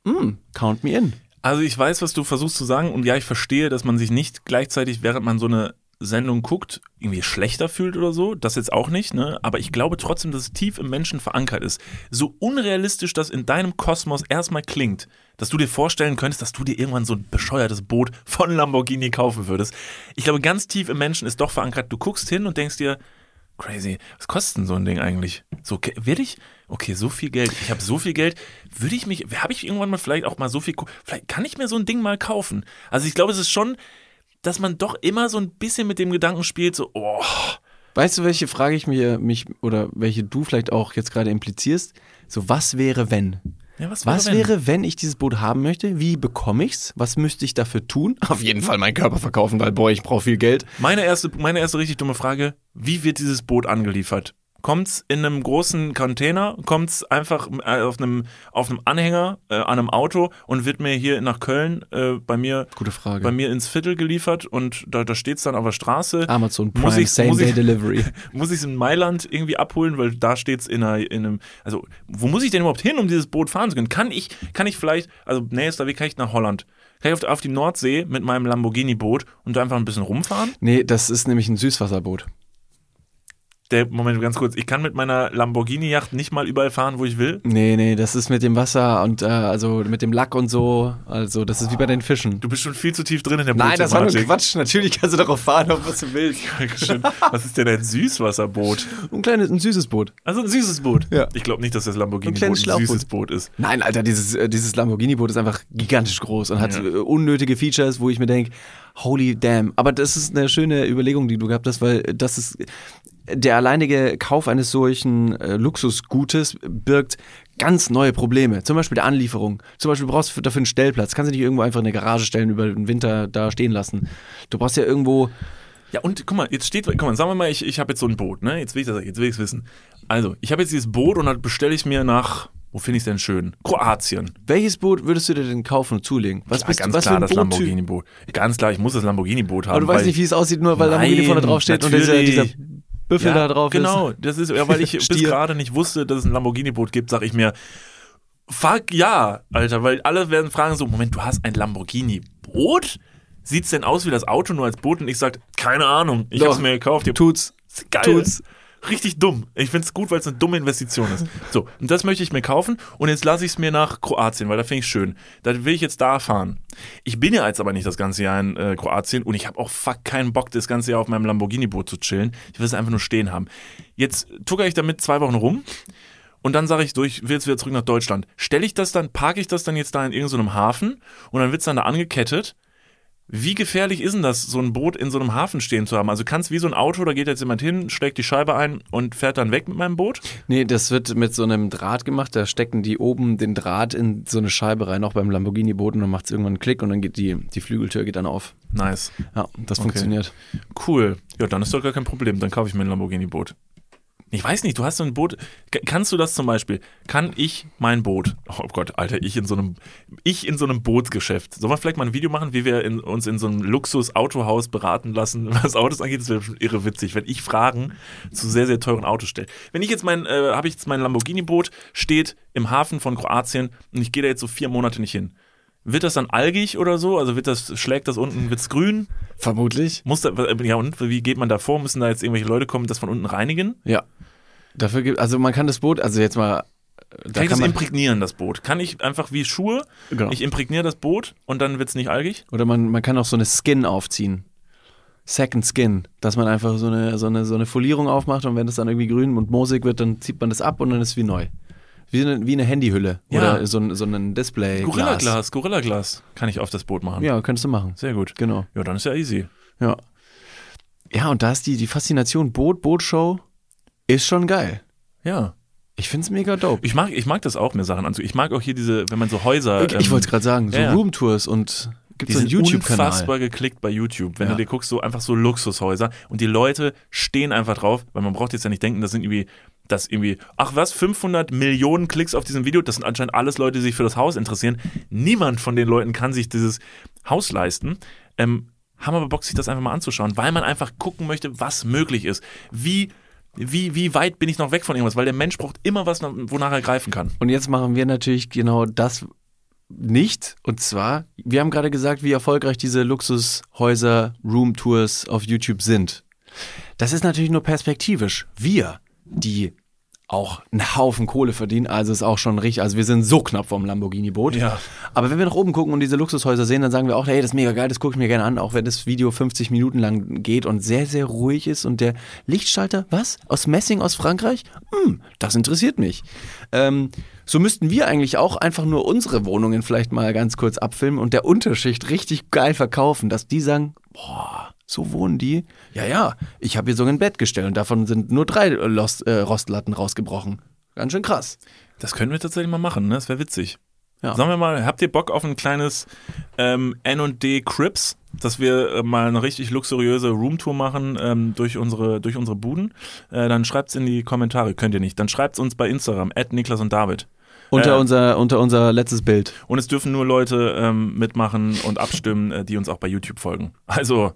Hm, count me in. Also ich weiß, was du versuchst zu sagen und ja, ich verstehe, dass man sich nicht gleichzeitig, während man so eine Sendung guckt, irgendwie schlechter fühlt oder so. Das jetzt auch nicht, ne? Aber ich glaube trotzdem, dass es tief im Menschen verankert ist. So unrealistisch das in deinem Kosmos erstmal klingt, dass du dir vorstellen könntest, dass du dir irgendwann so ein bescheuertes Boot von Lamborghini kaufen würdest. Ich glaube, ganz tief im Menschen ist doch verankert. Du guckst hin und denkst dir, crazy, was kostet denn so ein Ding eigentlich? So, werde ich? Okay, so viel Geld. Ich habe so viel Geld. Würde ich mich, habe ich irgendwann mal vielleicht auch mal so viel, vielleicht kann ich mir so ein Ding mal kaufen. Also ich glaube, es ist schon, dass man doch immer so ein bisschen mit dem Gedanken spielt, so, oh, Weißt du, welche Frage ich mir mich oder welche du vielleicht auch jetzt gerade implizierst? So, was wäre, wenn? ja, was, Was wenn? wäre, wenn ich dieses Boot haben möchte? Wie bekomme ich's? Was müsste ich dafür tun? <laughs> Auf jeden Fall meinen Körper verkaufen, weil boah, ich brauche viel Geld. Meine erste, meine erste richtig dumme Frage, wie wird dieses Boot angeliefert? Kommt's in einem großen Container? Kommt's einfach äh, auf einem, auf einem Anhänger äh, an einem Auto und wird mir hier nach Köln äh, bei mir Gute Frage. bei mir ins Viertel geliefert und da, da steht's dann auf der Straße. Amazon Muss Prime ich's- Same muss Day ich- Delivery. <laughs> Muss ich es in Mailand irgendwie abholen, weil da steht's in, einer, in einem, also wo muss ich denn überhaupt hin, um dieses Boot fahren zu können? Kann ich, kann ich vielleicht, also nächster Weg kann ich nach Holland. Kann ich auf, auf die Nordsee mit meinem Lamborghini-Boot und da einfach ein bisschen rumfahren? Nee, das ist nämlich ein Süßwasserboot. Der, Moment, ganz kurz, ich kann mit meiner Lamborghini-Yacht nicht mal überall fahren, wo ich will. Nee, nee, das ist mit dem Wasser und äh, also mit dem Lack und so. Also, das ist wie bei den Fischen. Du bist schon viel zu tief drin in der Nein, das war nur. Quatsch. Natürlich kannst du darauf fahren, ob was du willst. <laughs> Was ist denn ein Süßwasserboot? Ein kleines, ein süßes Boot. Also ein süßes Boot. Ja. Ich glaube nicht, dass das Lamborghini-Boot ein Schlauchboot. süßes Boot ist. Nein, Alter, dieses, äh, dieses Lamborghini-Boot ist einfach gigantisch groß und hat Ja. äh, unnötige Features, wo ich mir denke, holy damn. Aber das ist eine schöne Überlegung, die du gehabt hast, weil das ist, der alleinige Kauf eines solchen äh, Luxusgutes birgt ganz neue Probleme. Zum Beispiel der Anlieferung. Zum Beispiel brauchst du dafür einen Stellplatz. Kannst du nicht irgendwo einfach in eine Garage stellen, über den Winter da stehen lassen. Du brauchst ja irgendwo. Ja, und guck mal, jetzt steht, guck mal, sagen wir mal, ich, ich habe jetzt so ein Boot, ne? Jetzt will ich das, jetzt will ich es wissen. Also, ich habe jetzt dieses Boot und dann bestelle ich mir nach, wo finde ich es denn schön? Kroatien. Welches Boot würdest du dir denn kaufen und zulegen? Was Ja, bist ganz du, was klar für ein das? Lamborghini-Boot. Ganz klar, ich muss das Lamborghini-Boot haben. Aber du weißt nicht, wie es aussieht, nur weil Lamborghini vorne drauf steht und dieser, dieser Büffel ja, da drauf genau, ist. das ist, ja, weil ich <laughs> bis gerade nicht wusste, dass es ein Lamborghini-Boot gibt, sag ich mir, fuck ja, Alter, weil alle werden fragen so, Moment, du hast ein Lamborghini-Boot? Sieht's denn aus wie das Auto nur als Boot? Und ich sag, keine Ahnung, ich Doch. hab's mir gekauft. Tut's. Geil. Tut's. Richtig dumm. Ich find's gut, weil es eine dumme Investition ist. So, und das möchte ich mir kaufen und jetzt lasse ich es mir nach Kroatien, weil da finde ich schön. Da will ich jetzt da fahren. Ich bin ja jetzt aber nicht das ganze Jahr in äh, Kroatien und ich habe auch fuck keinen Bock, das ganze Jahr auf meinem Lamborghini-Boot zu chillen. Ich will es einfach nur stehen haben. Jetzt tucker ich damit zwei Wochen rum und dann sage ich so, ich will jetzt wieder zurück nach Deutschland. Stelle ich das dann, parke ich das dann jetzt da in irgendeinem Hafen und dann wird's dann da angekettet. Wie gefährlich ist denn das, so ein Boot in so einem Hafen stehen zu haben? Also kann es wie so ein Auto, da geht jetzt jemand hin, schlägt die Scheibe ein und fährt dann weg mit meinem Boot? Nee, das wird mit so einem Draht gemacht. Da stecken die oben den Draht in so eine Scheibe rein, auch beim Lamborghini-Boot. Und dann macht es irgendwann einen Klick und dann geht die, die Flügeltür geht dann auf. Nice. Ja, das funktioniert. Cool. Ja, dann ist doch gar kein Problem. Dann kaufe ich mir ein Lamborghini-Boot. Ich weiß nicht, du hast so ein Boot. Kannst du das zum Beispiel? Kann ich mein Boot? Oh Gott, Alter, ich in so einem, ich in so einem Bootsgeschäft. Sollen wir vielleicht mal ein Video machen, wie wir in, uns in so einem Luxus-Autohaus beraten lassen, <laughs> was Autos angeht? Das wäre schon irre witzig, wenn ich Fragen zu sehr, sehr teuren Autos stelle. Wenn ich jetzt mein, äh, habe ich jetzt mein Lamborghini-Boot, steht im Hafen von Kroatien und ich gehe da jetzt so vier Monate nicht hin. Wird das dann algig oder so? Also wird das, schlägt das unten, wird's grün? Vermutlich. Muss da, ja, und wie geht man da vor? Müssen da jetzt irgendwelche Leute kommen, das von unten reinigen? Ja. Dafür gibt, also man kann das Boot, also jetzt mal, da Kann ich das man, imprägnieren, das Boot? Kann ich einfach wie Schuhe, Genau. ich imprägniere das Boot und dann wird's nicht algig? oder man, man kann auch so eine Skin aufziehen. Second Skin, dass man einfach so eine, so eine, so eine Folierung aufmacht und wenn das dann irgendwie grün und moosig wird, dann zieht man das ab und dann ist es wie neu. Wie eine, wie eine Handyhülle Ja. oder so ein, so ein Display. Gorilla-Glas, Gorilla-Glas kann ich auf das Boot machen. Ja, könntest du machen. Sehr gut. Genau. Ja, dann ist ja easy. Ja. Ja, und da ist die, die Faszination Boot, Bootshow ist schon geil. Ja. Ich find's mega dope. Ich mag, ich mag das auch, mir Sachen anzu. Ich mag auch hier diese, wenn man so Häuser. Ich, ich wollte es gerade sagen, so ja. Roomtours und gibt so einen YouTube-Kanal. unfassbar geklickt bei YouTube. Wenn Ja. du dir guckst, so einfach so Luxushäuser und die Leute stehen einfach drauf, weil man braucht jetzt ja nicht denken, das sind irgendwie, das irgendwie, ach was, 500 Millionen Klicks auf diesem Video, das sind anscheinend alles Leute, die sich für das Haus interessieren. Niemand von den Leuten kann sich dieses Haus leisten. Ähm, haben aber Bock, sich das einfach mal anzuschauen, weil man einfach gucken möchte, was möglich ist. Wie, wie, wie weit bin ich noch weg von irgendwas? Weil der Mensch braucht immer was, wonach er greifen kann. Und jetzt machen wir natürlich genau das nicht. Und zwar, wir haben gerade gesagt, wie erfolgreich diese Luxushäuser, Roomtours auf YouTube sind. Das ist natürlich nur perspektivisch. Wir, die auch einen Haufen Kohle verdienen, also ist auch schon richtig, also wir sind so knapp vom Lamborghini-Boot. Ja. Aber wenn wir nach oben gucken und diese Luxushäuser sehen, dann sagen wir auch, hey, das ist mega geil, das gucke ich mir gerne an, auch wenn das Video 50 Minuten lang geht und sehr, sehr ruhig ist und der Lichtschalter, was? Aus Messing aus Frankreich? Hm, das interessiert mich. Ähm, so müssten wir eigentlich auch einfach nur unsere Wohnungen vielleicht mal ganz kurz abfilmen und der Unterschicht richtig geil verkaufen, dass die sagen, boah, so wohnen die? Ja, ja, ich habe hier so ein Bett gestellt und davon sind nur drei Lost, äh, Rostlatten rausgebrochen. Ganz schön krass. Das können wir tatsächlich mal machen, ne? Das wäre witzig. Ja. Sagen wir mal, habt ihr Bock auf ein kleines ähm, N&D Crips, dass wir äh, mal eine richtig luxuriöse Roomtour machen ähm, durch unsere durch unsere Buden? Äh, dann schreibt's in die Kommentare, könnt ihr nicht. Dann schreibt's uns bei Instagram Niklas und David. Unter, Äh, unser, unter unser letztes Bild. Und es dürfen nur Leute ähm, mitmachen und abstimmen, äh, die uns auch bei YouTube folgen. Also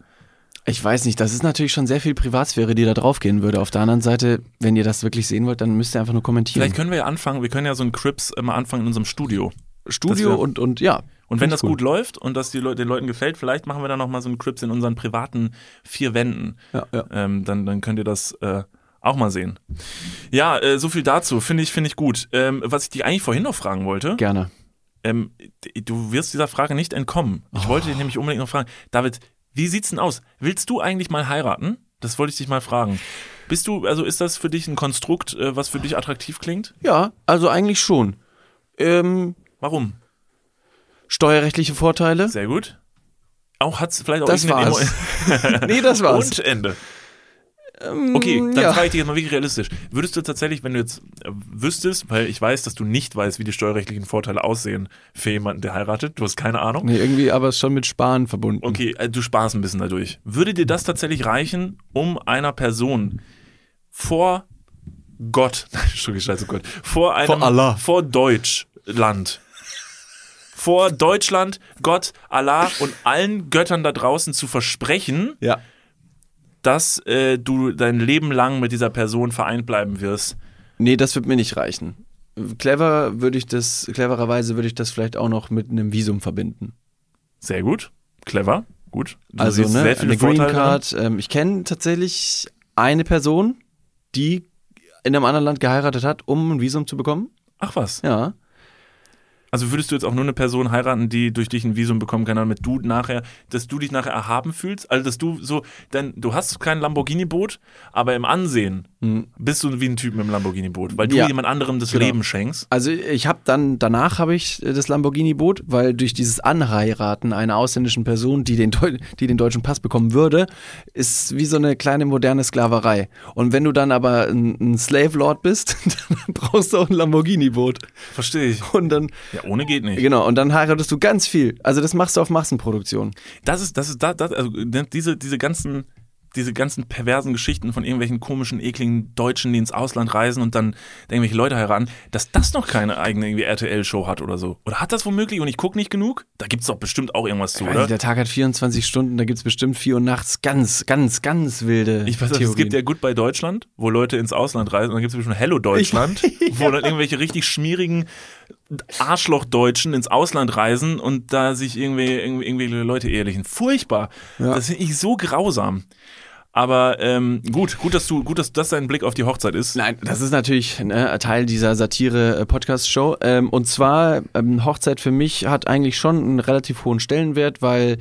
Ich weiß nicht, das ist natürlich schon sehr viel Privatsphäre, die da draufgehen würde. Auf der anderen Seite, wenn ihr das wirklich sehen wollt, dann müsst ihr einfach nur kommentieren. vielleicht können wir ja anfangen. Wir können ja so ein Crips mal anfangen in unserem Studio. Studio wär- und, und ja. Und wenn das cool. gut läuft und das die Leu den Leuten gefällt, vielleicht machen wir dann noch mal so einen Crips in unseren privaten vier Wänden. Ja, ja. Ähm, dann, dann könnt ihr das äh, auch mal sehen. Ja, äh, so viel dazu. Finde ich, finde ich gut. Ähm, was ich dich eigentlich vorhin noch fragen wollte, Gerne. ähm, du wirst dieser Frage nicht entkommen. Ich Oh. wollte dich nämlich unbedingt noch fragen. David, wie sieht's denn aus? Willst du eigentlich mal heiraten? Das wollte ich dich mal fragen. Bist du, also ist das für dich ein Konstrukt, äh, was für dich attraktiv klingt? Ja, also eigentlich schon. Ähm, Warum? steuerrechtliche Vorteile? Sehr gut. Auch hat's vielleicht auch Das war's. Emo- <laughs> nee, das war's. <laughs> Und Ende. Okay, dann ja. frage ich dich jetzt mal wirklich realistisch. Würdest du tatsächlich, wenn du jetzt äh, wüsstest, weil ich weiß, dass du nicht weißt, wie die steuerrechtlichen Vorteile aussehen für jemanden, der heiratet, du hast keine Ahnung. Nee, irgendwie aber schon mit Sparen verbunden. Okay, äh, du sparst ein bisschen dadurch. Würde dir das tatsächlich reichen, um einer Person vor Gott, <laughs> nein, Entschuldigung, scheiße Gott, vor einem, Vor Allah. vor Deutschland, vor Deutschland, Gott, Allah und allen Göttern da draußen zu versprechen, Ja. Dass äh, du dein Leben lang mit dieser Person vereint bleiben wirst. Nee, das wird mir nicht reichen. Clever würde ich das, clevererweise würde ich das vielleicht auch noch mit einem Visum verbinden. Sehr gut, clever, gut. Du also ne, sehr viele eine Green Vorteile. Card. Ähm, ich kenne tatsächlich eine Person, die in einem anderen Land geheiratet hat, um ein Visum zu bekommen. Ach was. Ja. Also würdest du jetzt auch nur eine Person heiraten, die durch dich ein Visum bekommen kann, damit du nachher, dass du dich nachher erhaben fühlst? Also dass du so, denn du hast kein Lamborghini-Boot, aber im Ansehen bist du wie ein Typ mit einem Lamborghini-Boot, weil du. Ja. jemand anderem das Genau. Leben schenkst. Also ich habe dann, danach habe ich äh, das Lamborghini-Boot, weil durch dieses Anheiraten einer ausländischen Person, die den, Deu die den deutschen Pass bekommen würde, ist wie so eine kleine moderne Sklaverei. Und wenn du dann aber ein, ein Slave-Lord bist, <laughs> dann brauchst du auch ein Lamborghini-Boot. Verstehe ich. Und dann, Ja, ohne geht nicht. genau, und dann heiratest du ganz viel. Also das machst du auf Massenproduktion. Das ist, das ist, das, das, also ne, diese, diese ganzen, diese ganzen perversen Geschichten von irgendwelchen komischen, ekligen Deutschen, die ins Ausland reisen und dann irgendwelche Leute heiraten, dass das noch keine eigene irgendwie RTL-Show hat oder so. Oder hat das womöglich und ich gucke nicht genug? Da gibt's doch bestimmt auch irgendwas zu, oder? der Tag hat 24 Stunden, da gibt's bestimmt vier Uhr nachts ganz, ganz, ganz wilde Ich weiß, nicht, es Theorien. gibt ja Goodbye Deutschland, wo Leute ins Ausland reisen und dann gibt es bestimmt Hello Deutschland, wo dann irgendwelche richtig schmierigen Arschloch-Deutschen ins Ausland reisen und da sich irgendwie, irgendwie, irgendwelche Leute ehelichen. Furchtbar. Ja. Das finde ich so grausam. Aber ähm, gut, gut, dass du, gut, dass das dein Blick auf die Hochzeit ist. Nein, das ist natürlich ne, Teil dieser Satire-Podcast-Show. Ähm, und zwar, ähm, Hochzeit für mich hat eigentlich schon einen relativ hohen Stellenwert, weil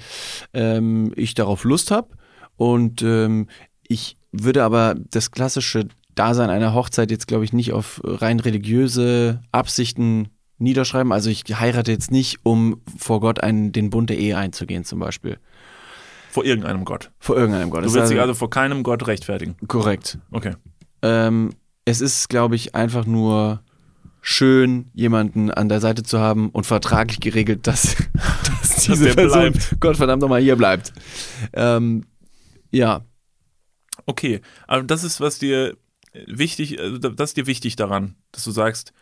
ähm, ich darauf Lust habe. Und ähm, ich würde aber das klassische Dasein einer Hochzeit jetzt, glaube ich, nicht auf rein religiöse Absichten niederschreiben. Also ich heirate jetzt nicht, um vor Gott einen, den Bund der Ehe einzugehen, zum Beispiel. Vor irgendeinem Gott. Vor irgendeinem Gott. Du willst ist dich also vor keinem Gott rechtfertigen. korrekt. Okay. Ähm, es ist, glaube ich, einfach nur schön, jemanden an der Seite zu haben und vertraglich geregelt, <laughs> dass, dass diese der Person, bleibt. Gott verdammt nochmal, hier bleibt. Ähm, ja, Okay. Aber das ist, was dir wichtig, also das ist dir wichtig daran, dass du sagst,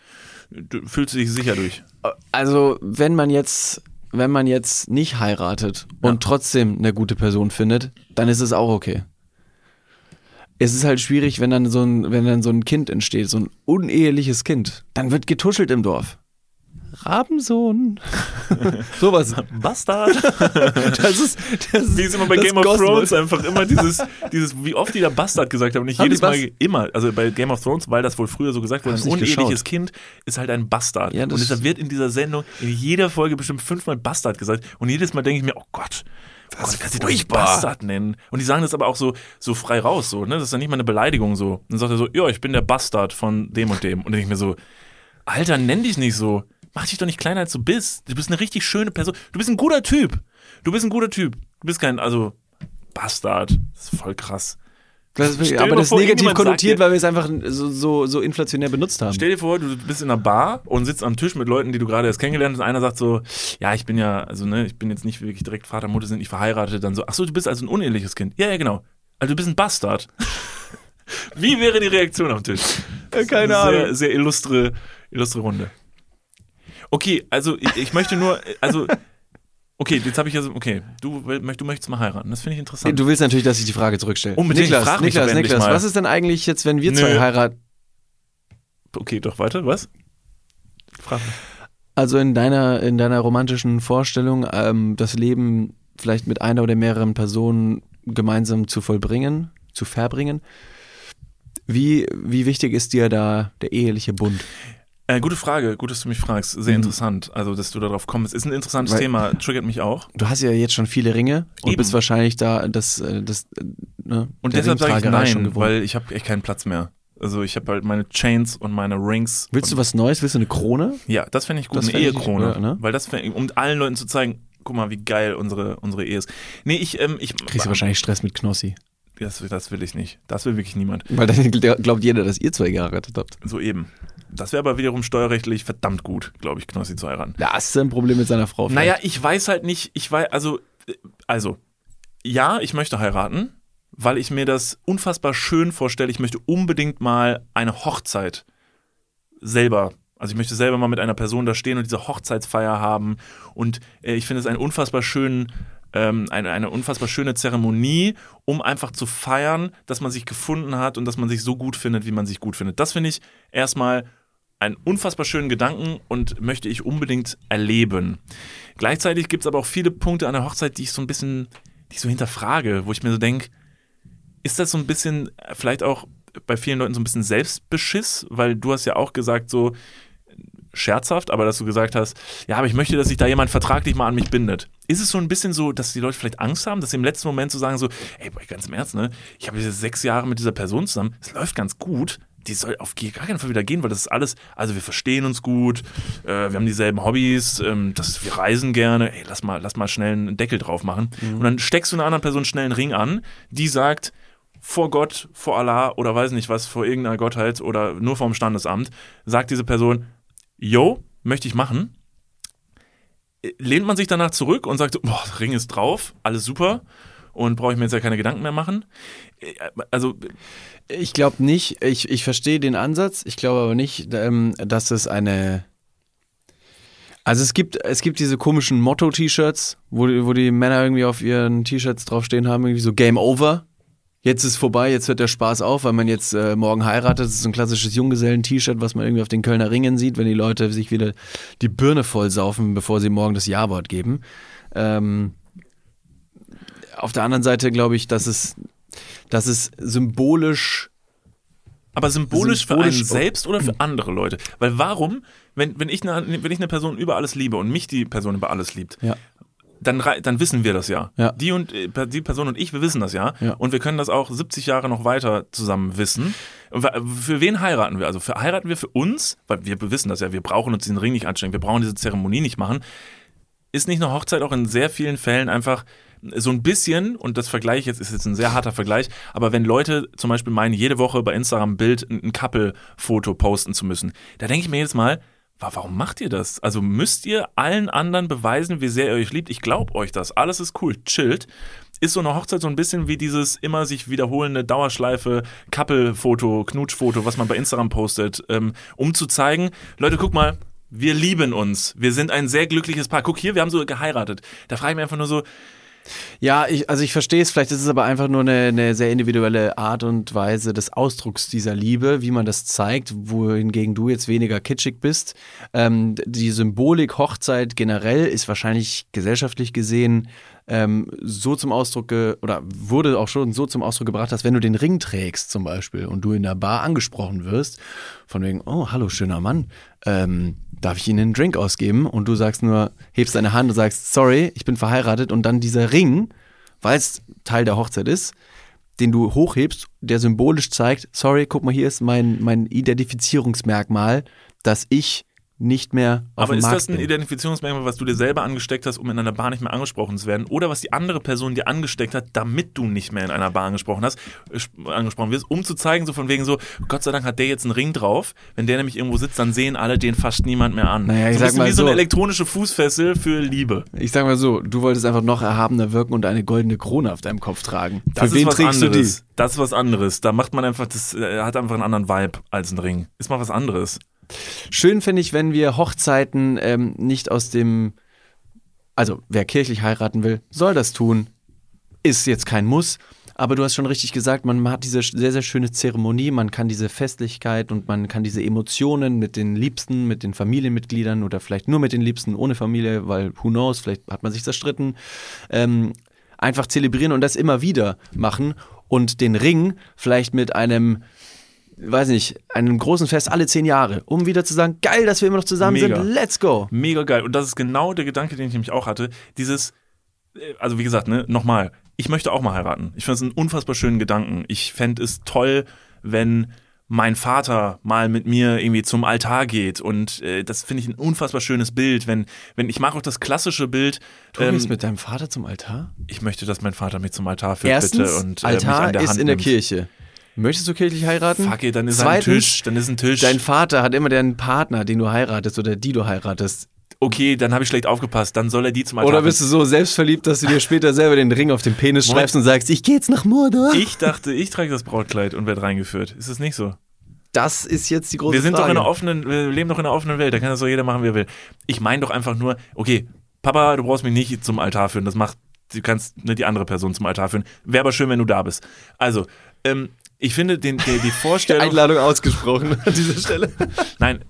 du fühlst dich sicher durch. also wenn man jetzt, wenn man jetzt nicht heiratet Ja. und trotzdem eine gute Person findet, dann ist es auch okay. Es ist halt schwierig, wenn dann so ein, wenn dann so ein Kind entsteht, so ein uneheliches Kind. Dann wird getuschelt im Dorf. Rabensohn. <laughs> Sowas. Bastard. <laughs> Das ist, das ist, Wie es immer bei das Game of Gospel. Thrones einfach immer dieses, dieses, wie oft die da Bastard gesagt haben. Und nicht Haben jedes Mal, immer. Also bei Game of Thrones, weil das wohl früher so gesagt wurde, ein uneheliches geschaut. Kind ist halt ein Bastard. Ja, und das- deshalb wird in dieser Sendung in jeder Folge bestimmt fünfmal Bastard gesagt. Und jedes Mal denke ich mir, oh Gott, oh Gott, kannst du doch. Bastard nennen. Und die sagen das aber auch so, so frei raus, so, ne? Das ist dann nicht mal eine Beleidigung so. Dann sagt er so, ja, ich bin der Bastard von dem und dem. Und dann denke ich mir so, Alter, nenn dich nicht so. Mach dich doch nicht kleiner als du bist. Du bist eine richtig schöne Person. Du bist ein guter Typ. Du bist ein guter Typ. Du bist kein, also, Bastard. Das ist voll krass. Das ist wirklich, aber das ist negativ konnotiert, dir- weil wir es einfach so, so, so inflationär benutzt haben. Stell dir vor, du bist in einer Bar und sitzt am Tisch mit Leuten, die du gerade erst kennengelernt hast. Und einer sagt so, ja, ich bin ja, also ne, ich bin jetzt nicht wirklich direkt Vater, Mutter, sind nicht verheiratet. Dann so, ach so, du bist also ein uneheliches Kind. Ja, ja, genau. Also du bist ein Bastard. <laughs> Wie wäre die Reaktion am Tisch? keine Sehr, sehr illustre, illustre Runde. Okay, also ich, ich möchte nur, also, okay, jetzt habe ich also, okay, du, du möchtest mal heiraten. Das finde ich interessant. Du willst natürlich, dass ich die Frage zurückstelle. Unbedingt, Niklas, frag mich Niklas, Niklas, mal. was ist denn eigentlich jetzt, wenn wir Nö. zwei heiraten? Okay, doch weiter, was? Frag mich. Also in deiner, in deiner romantischen Vorstellung, ähm, das Leben vielleicht mit einer oder mehreren Personen gemeinsam zu vollbringen, zu verbringen. Wie, wie wichtig ist dir da der eheliche Bund? Äh, gute Frage, gut, dass du mich fragst. Sehr interessant, also dass du darauf kommst. Ist ein interessantes Mhm. Weil- Thema, triggert mich auch. Du hast ja jetzt schon viele Ringe und Eben. bist wahrscheinlich da das, äh, das äh, ne, Und deshalb sage ich nein, weil ich habe echt keinen Platz mehr. Also ich habe halt meine Chains und meine Rings. Willst du was Neues? Willst du eine Krone? Ja, das fände ich gut, Das eine ich- Ehekrone. ja, ne? Weil das, fänd ich- um allen Leuten zu zeigen, guck mal, wie geil unsere, unsere Ehe ist. Nee, ich, ähm, ich Kriegst du wahrscheinlich Stress mit Knossi. das, das will ich nicht. Das will wirklich niemand. Weil <laughs> dann gl- glaubt jeder, dass ihr zwei geheiratet habt. So eben. Das wäre aber wiederum steuerrechtlich verdammt gut, glaube ich, Knossi zu heiraten. Ja, hast du ein Problem mit seiner Frau? Naja, ich weiß halt nicht, ich weiß, also, äh, also, ja, ich möchte heiraten, weil ich mir das unfassbar schön vorstelle. Ich möchte unbedingt mal eine Hochzeit selber. Also ich möchte selber mal mit einer Person da stehen und diese Hochzeitsfeier haben. Und äh, ich finde es einen unfassbar schönen, ähm, eine, eine unfassbar schöne Zeremonie, um einfach zu feiern, dass man sich gefunden hat und dass man sich so gut findet, wie man sich gut findet. Das finde ich erstmal einen unfassbar schönen Gedanken und möchte ich unbedingt erleben. Gleichzeitig gibt es aber auch viele Punkte an der Hochzeit, die ich so ein bisschen, die ich so hinterfrage, wo ich mir so denke, ist das so ein bisschen vielleicht auch bei vielen Leuten so ein bisschen Selbstbeschiss? Weil du hast ja auch gesagt, so scherzhaft, aber dass du gesagt hast, ja, aber ich möchte, dass sich da jemand vertraglich mal an mich bindet. Ist es so ein bisschen so, dass die Leute vielleicht Angst haben, dass sie im letzten Moment so sagen, so, ey, boah, ganz im Ernst, ne? Ich habe jetzt sechs Jahre mit dieser Person zusammen, es läuft ganz gut. Die soll auf gar keinen Fall wieder gehen, weil das ist alles, also wir verstehen uns gut, äh, wir haben dieselben Hobbys, ähm, das, wir reisen gerne, ey, lass mal, lass mal schnell einen Deckel drauf machen. Und dann steckst du einer anderen Person schnell einen Ring an, die sagt, vor Gott, vor Allah oder weiß nicht was, vor irgendeiner Gottheit oder nur vom Standesamt, sagt diese Person, yo, möchte ich machen. Äh, Lehnt man sich danach zurück und sagt, boah, Ring ist drauf, alles super und brauche ich mir jetzt ja keine Gedanken mehr machen. Also, Ich glaube nicht. Ich, ich verstehe den Ansatz. Ich glaube aber nicht, ähm, dass es eine. Also es gibt, es gibt diese komischen Motto-T-Shirts, wo, wo die Männer irgendwie auf ihren T-Shirts draufstehen haben, irgendwie so Game Over. Jetzt ist vorbei, jetzt hört der Spaß auf, weil man jetzt äh, morgen heiratet. Das ist so ein klassisches Junggesellen-T-Shirt, was man irgendwie auf den Kölner Ringen sieht, wenn die Leute sich wieder die Birne voll saufen, bevor sie morgen das Ja-Wort geben. Ähm, auf der anderen Seite glaube ich, dass es, dass es symbolisch aber symbolisch, für Symbolisch- einen selbst oder für andere Leute? Weil warum, wenn, wenn, ich eine, wenn ich eine Person über alles liebe und mich die Person über alles liebt, Ja. dann, dann wissen wir das ja. Ja. Die und äh, die Person und ich, wir wissen das ja. Ja. Und wir können das auch 70 Jahre noch weiter zusammen wissen. Für wen heiraten wir? Also für, heiraten wir für uns, weil wir wissen das ja, wir brauchen uns diesen Ring nicht anstrengen, wir brauchen diese Zeremonie nicht machen. Ist nicht eine Hochzeit auch in sehr vielen Fällen einfach so ein bisschen, und das Vergleich jetzt ist jetzt ein sehr harter Vergleich, aber wenn Leute zum Beispiel meinen, jede Woche bei Instagram ein Bild, ein Couple-Foto posten zu müssen, da denke ich mir jedes Mal, wa- warum macht ihr das? Also müsst ihr allen anderen beweisen, wie sehr ihr euch liebt? Ich glaube euch das. Alles ist cool. Chillt. Ist so eine Hochzeit so ein bisschen wie dieses immer sich wiederholende Dauerschleife, Couple-Foto, Knutschfoto, was man bei Instagram postet, ähm, um zu zeigen, Leute, guck mal, wir lieben uns. Wir sind ein sehr glückliches Paar. Guck hier, wir haben so geheiratet. Da frage ich mich einfach nur so, Ja, ich, also ich verstehe es, vielleicht ist es aber einfach nur eine, eine sehr individuelle Art und Weise des Ausdrucks dieser Liebe, wie man das zeigt, wohingegen du jetzt weniger kitschig bist. Ähm, die Symbolik Hochzeit generell ist wahrscheinlich gesellschaftlich gesehen ähm, so zum Ausdruck oder wurde auch schon so zum Ausdruck gebracht, dass wenn du den Ring trägst zum Beispiel und du in der Bar angesprochen wirst, von wegen, oh, hallo, schöner Mann, ähm, darf ich Ihnen einen Drink ausgeben? Und du sagst nur, hebst deine Hand und sagst, sorry, ich bin verheiratet und dann dieser Ring, weil es Teil der Hochzeit ist, den du hochhebst, der symbolisch zeigt, sorry, guck mal, hier ist mein, mein Identifizierungsmerkmal, dass ich nicht mehr auf aber ist das ein. Identifizierungsmerkmal, was du dir selber angesteckt hast, um in einer Bar nicht mehr angesprochen zu werden? Oder was die andere Person dir angesteckt hat, damit du nicht mehr in einer Bar angesprochen hast, äh, sp- angesprochen wirst, um zu zeigen, so von wegen so, Gott sei Dank hat der jetzt einen Ring drauf. Wenn der nämlich irgendwo sitzt, dann sehen alle den fast niemand mehr an. Naja, ich so ein sag mal wie so eine elektronische Fußfessel für Liebe. Ich sag mal so, du wolltest einfach noch erhabener wirken und eine goldene Krone auf deinem Kopf tragen. Das Für wen ist was trägst anderes. Das ist was anderes. Da macht man einfach, das äh, hat einfach einen anderen Vibe als ein Ring. Ist mal was anderes. Schön finde ich, wenn wir Hochzeiten ähm, nicht aus dem, also wer kirchlich heiraten will, soll das tun. Ist jetzt kein Muss. Aber du hast schon richtig gesagt, man hat diese sehr, sehr schöne Zeremonie, man kann diese Festlichkeit und man kann diese Emotionen mit den Liebsten, mit den Familienmitgliedern oder vielleicht nur mit den Liebsten ohne Familie, weil who knows, vielleicht hat man sich zerstritten, ähm, einfach zelebrieren und das immer wieder machen und den Ring vielleicht mit einem, weiß nicht, einem großen Fest alle zehn Jahre, um wieder zu sagen, geil, dass wir immer noch zusammen Mega. sind, let's go. Mega geil. Und das ist genau der Gedanke, den ich nämlich auch hatte. Dieses, äh, also wie gesagt, ne, nochmal, ich möchte auch mal heiraten. Ich finde es einen unfassbar schönen Gedanken. Ich fände es toll, wenn mein Vater mal mit mir irgendwie zum Altar geht und äh, das finde ich ein unfassbar schönes Bild, wenn wenn ich mag auch das klassische Bild Du ähm, gehst mit deinem Vater zum Altar? ich möchte, dass mein Vater mich zum Altar führt Erstens, bitte und äh, mich Altar an der ist Hand in der nimmt. Kirche. Möchtest du kirchlich heiraten? Fuck it, dann ist Zweitens, ein Tisch, dann ist ein Tisch. Dein Vater hat immer den Partner, den du heiratest oder die du heiratest. okay, dann habe ich schlecht aufgepasst, dann soll er die zum Altar Oder bist du so selbstverliebt, dass du dir später selber den Ring auf den Penis Moment. schreibst und sagst, ich gehe jetzt nach Mordor? Ich dachte, ich trage das Brautkleid und werde reingeführt. Ist es nicht so? Das ist jetzt die große Wir sind Frage. doch in einer offenen, wir leben doch in einer offenen Welt, da kann das doch jeder machen, wie er will. Ich meine doch einfach nur, okay, Papa, du brauchst mich nicht zum Altar führen, das macht, du kannst nicht die andere Person zum Altar führen. Wäre aber schön, wenn du da bist. Also, ähm, ich finde den, die, die <laughs> Vorstellung. Einladung ausgesprochen an dieser Stelle. <laughs> Nein,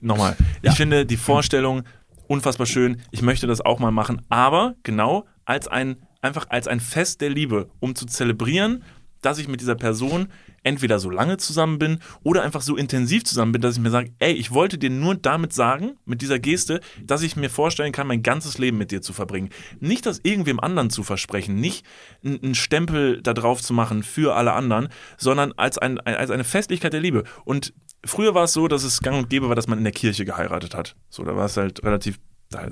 nochmal. Ich finde die Vorstellung unfassbar schön. Ich möchte das auch mal machen, aber genau als ein, einfach als ein Fest der Liebe, um zu zelebrieren, dass ich mit dieser Person entweder so lange zusammen bin oder einfach so intensiv zusammen bin, dass ich mir sage, ey, ich wollte dir nur damit sagen, mit dieser Geste, dass ich mir vorstellen kann, mein ganzes Leben mit dir zu verbringen. Nicht das irgendwem anderen zu versprechen, nicht einen Stempel da drauf zu machen für alle anderen, sondern als, ein, als eine Festlichkeit der Liebe. Und früher war es so, dass es gang und gäbe war, dass man in der Kirche geheiratet hat. So, da war es halt relativ,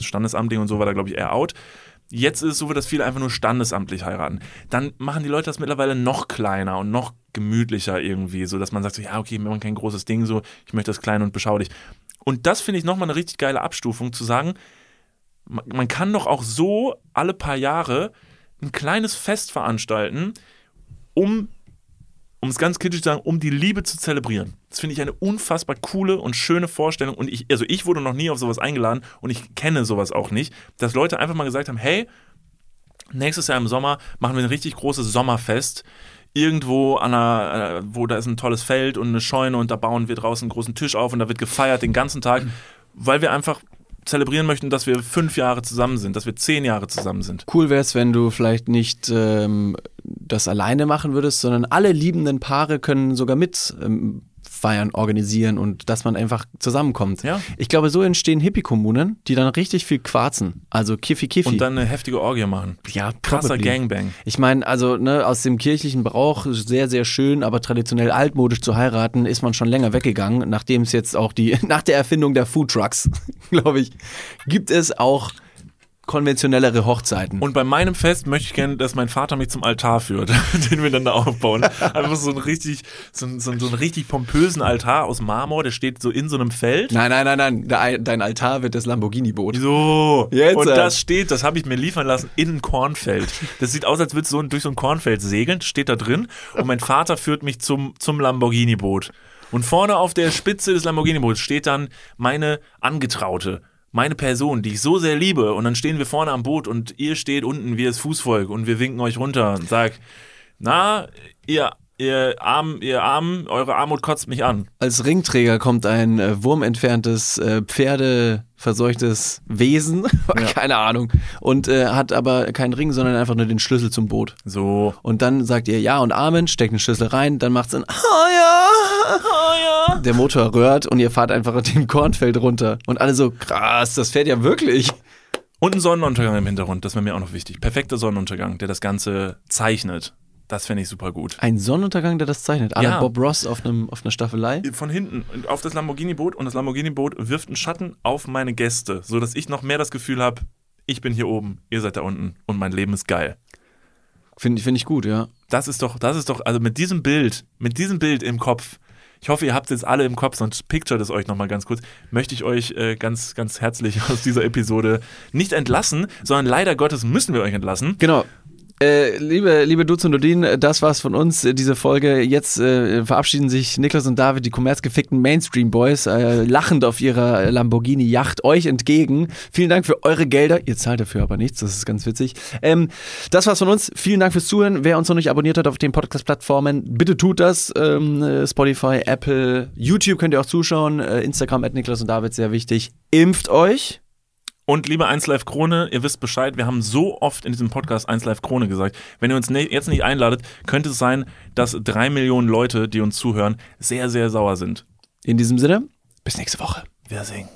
Standesamtlich und so war da, glaube ich, eher out. Jetzt ist es so, dass viele einfach nur standesamtlich heiraten. Dann machen die Leute das mittlerweile noch kleiner und noch gemütlicher irgendwie, so dass man sagt so, ja, okay, wir machen kein großes Ding, so, ich möchte das klein und beschaulich. Und das finde ich nochmal eine richtig geile Abstufung, zu sagen, man, man kann doch auch so alle paar Jahre ein kleines Fest veranstalten, um, um es ganz kritisch zu sagen, um die Liebe zu zelebrieren. Das finde ich eine unfassbar coole und schöne Vorstellung. Und ich, also ich wurde noch nie auf sowas eingeladen und ich kenne sowas auch nicht, dass Leute einfach mal gesagt haben, hey, nächstes Jahr im Sommer machen wir ein richtig großes Sommerfest. Irgendwo an einer, äh, wo da ist ein tolles Feld und eine Scheune und da bauen wir draußen einen großen Tisch auf und da wird gefeiert den ganzen Tag, weil wir einfach zelebrieren möchten, dass wir fünf Jahre zusammen sind, dass wir zehn Jahre zusammen sind. Cool wäre es, wenn du vielleicht nicht ähm, das alleine machen würdest, sondern alle liebenden Paare können sogar mit ähm, feiern, organisieren und dass man einfach zusammenkommt. Ja. Ich glaube, so entstehen Hippie-Kommunen, die dann richtig viel quarzen. Also Kiffi Kiffi. Und dann eine heftige Orgie machen. ja, Krasser probably. Gangbang. Ich meine, also ne, aus dem kirchlichen Brauch sehr, sehr schön, aber traditionell altmodisch zu heiraten, ist man schon länger weggegangen. Nachdem es jetzt auch die, <laughs> nach der Erfindung der Food Trucks, <laughs> glaube ich, gibt es auch konventionellere Hochzeiten. Und bei meinem Fest möchte ich gerne, dass mein Vater mich zum Altar führt, <laughs> den wir dann da aufbauen. Einfach so einen richtig, so einen, so einen, so einen richtig pompösen Altar aus Marmor, der steht so in so einem Feld. nein, nein, nein, nein, Dein- Altar wird das Lamborghini-Boot. So, Jetzt, und äh. das steht, das habe ich mir liefern lassen, in ein Kornfeld. Das sieht aus, als würde es so durch so ein Kornfeld segeln, steht da drin. Und mein Vater führt mich zum, zum Lamborghini-Boot. Und vorne auf der Spitze des Lamborghini-Boots steht dann meine Angetraute, meine Person, die ich so sehr liebe. Und dann stehen wir vorne am Boot und ihr steht unten wie das Fußvolk und wir winken euch runter und sagt, na, ihr, ihr Arm, ihr Arm, eure Armut kotzt mich an. Als Ringträger kommt ein äh, wurmentferntes, äh, pferdeverseuchtes Wesen, <laughs> keine Ahnung, und äh, hat aber keinen Ring, sondern einfach nur den Schlüssel zum Boot. So. Und dann sagt ihr Ja und Amen, steckt den Schlüssel rein, dann macht's ein Oh ja, oh ja. Der Motor röhrt und ihr fahrt einfach <laughs> den Kornfeld runter. Und alle so, krass, das fährt ja wirklich. Und ein Sonnenuntergang im Hintergrund, das wäre mir auch noch wichtig. Perfekter Sonnenuntergang, der das Ganze zeichnet. Das fände ich super gut. Ein Sonnenuntergang, der das zeichnet. Alle Ja. Bob Ross auf, einem, auf einer Staffelei. Von hinten auf das Lamborghini-Boot und das Lamborghini-Boot wirft einen Schatten auf meine Gäste, sodass ich noch mehr das Gefühl habe, ich bin hier oben, ihr seid da unten und mein Leben ist geil. Finde find ich gut, ja. Das ist doch, das ist doch, also mit diesem Bild, mit diesem Bild im Kopf, ich hoffe, ihr habt es jetzt alle im Kopf, sonst picturet es euch nochmal ganz kurz, möchte ich euch äh, ganz, ganz herzlich <laughs> aus dieser Episode nicht entlassen, sondern leider Gottes müssen wir euch entlassen. Genau. Äh, liebe, liebe Duz und Dudin, das war's von uns, äh, diese Folge. Jetzt äh, verabschieden sich Niklas und David, die kommerzgefickten Mainstream-Boys, äh, lachend auf ihrer Lamborghini-Yacht euch entgegen. Vielen Dank für eure Gelder. Ihr zahlt dafür aber nichts, das ist ganz witzig. Ähm, das war's von uns. Vielen Dank fürs Zuhören. Wer uns noch nicht abonniert hat auf den Podcast-Plattformen, bitte tut das. Ähm, äh, Spotify, Apple, YouTube könnt ihr auch zuschauen. Äh, Instagram at Niklas und David, sehr wichtig. Impft euch. Und liebe 1Live Krone, ihr wisst Bescheid, wir haben so oft in diesem Podcast 1Live Krone gesagt. Wenn ihr uns ne jetzt nicht einladet, könnte es sein, dass drei Millionen Leute, die uns zuhören, sehr, sehr sauer sind. In diesem Sinne, bis nächste Woche. Wir singen.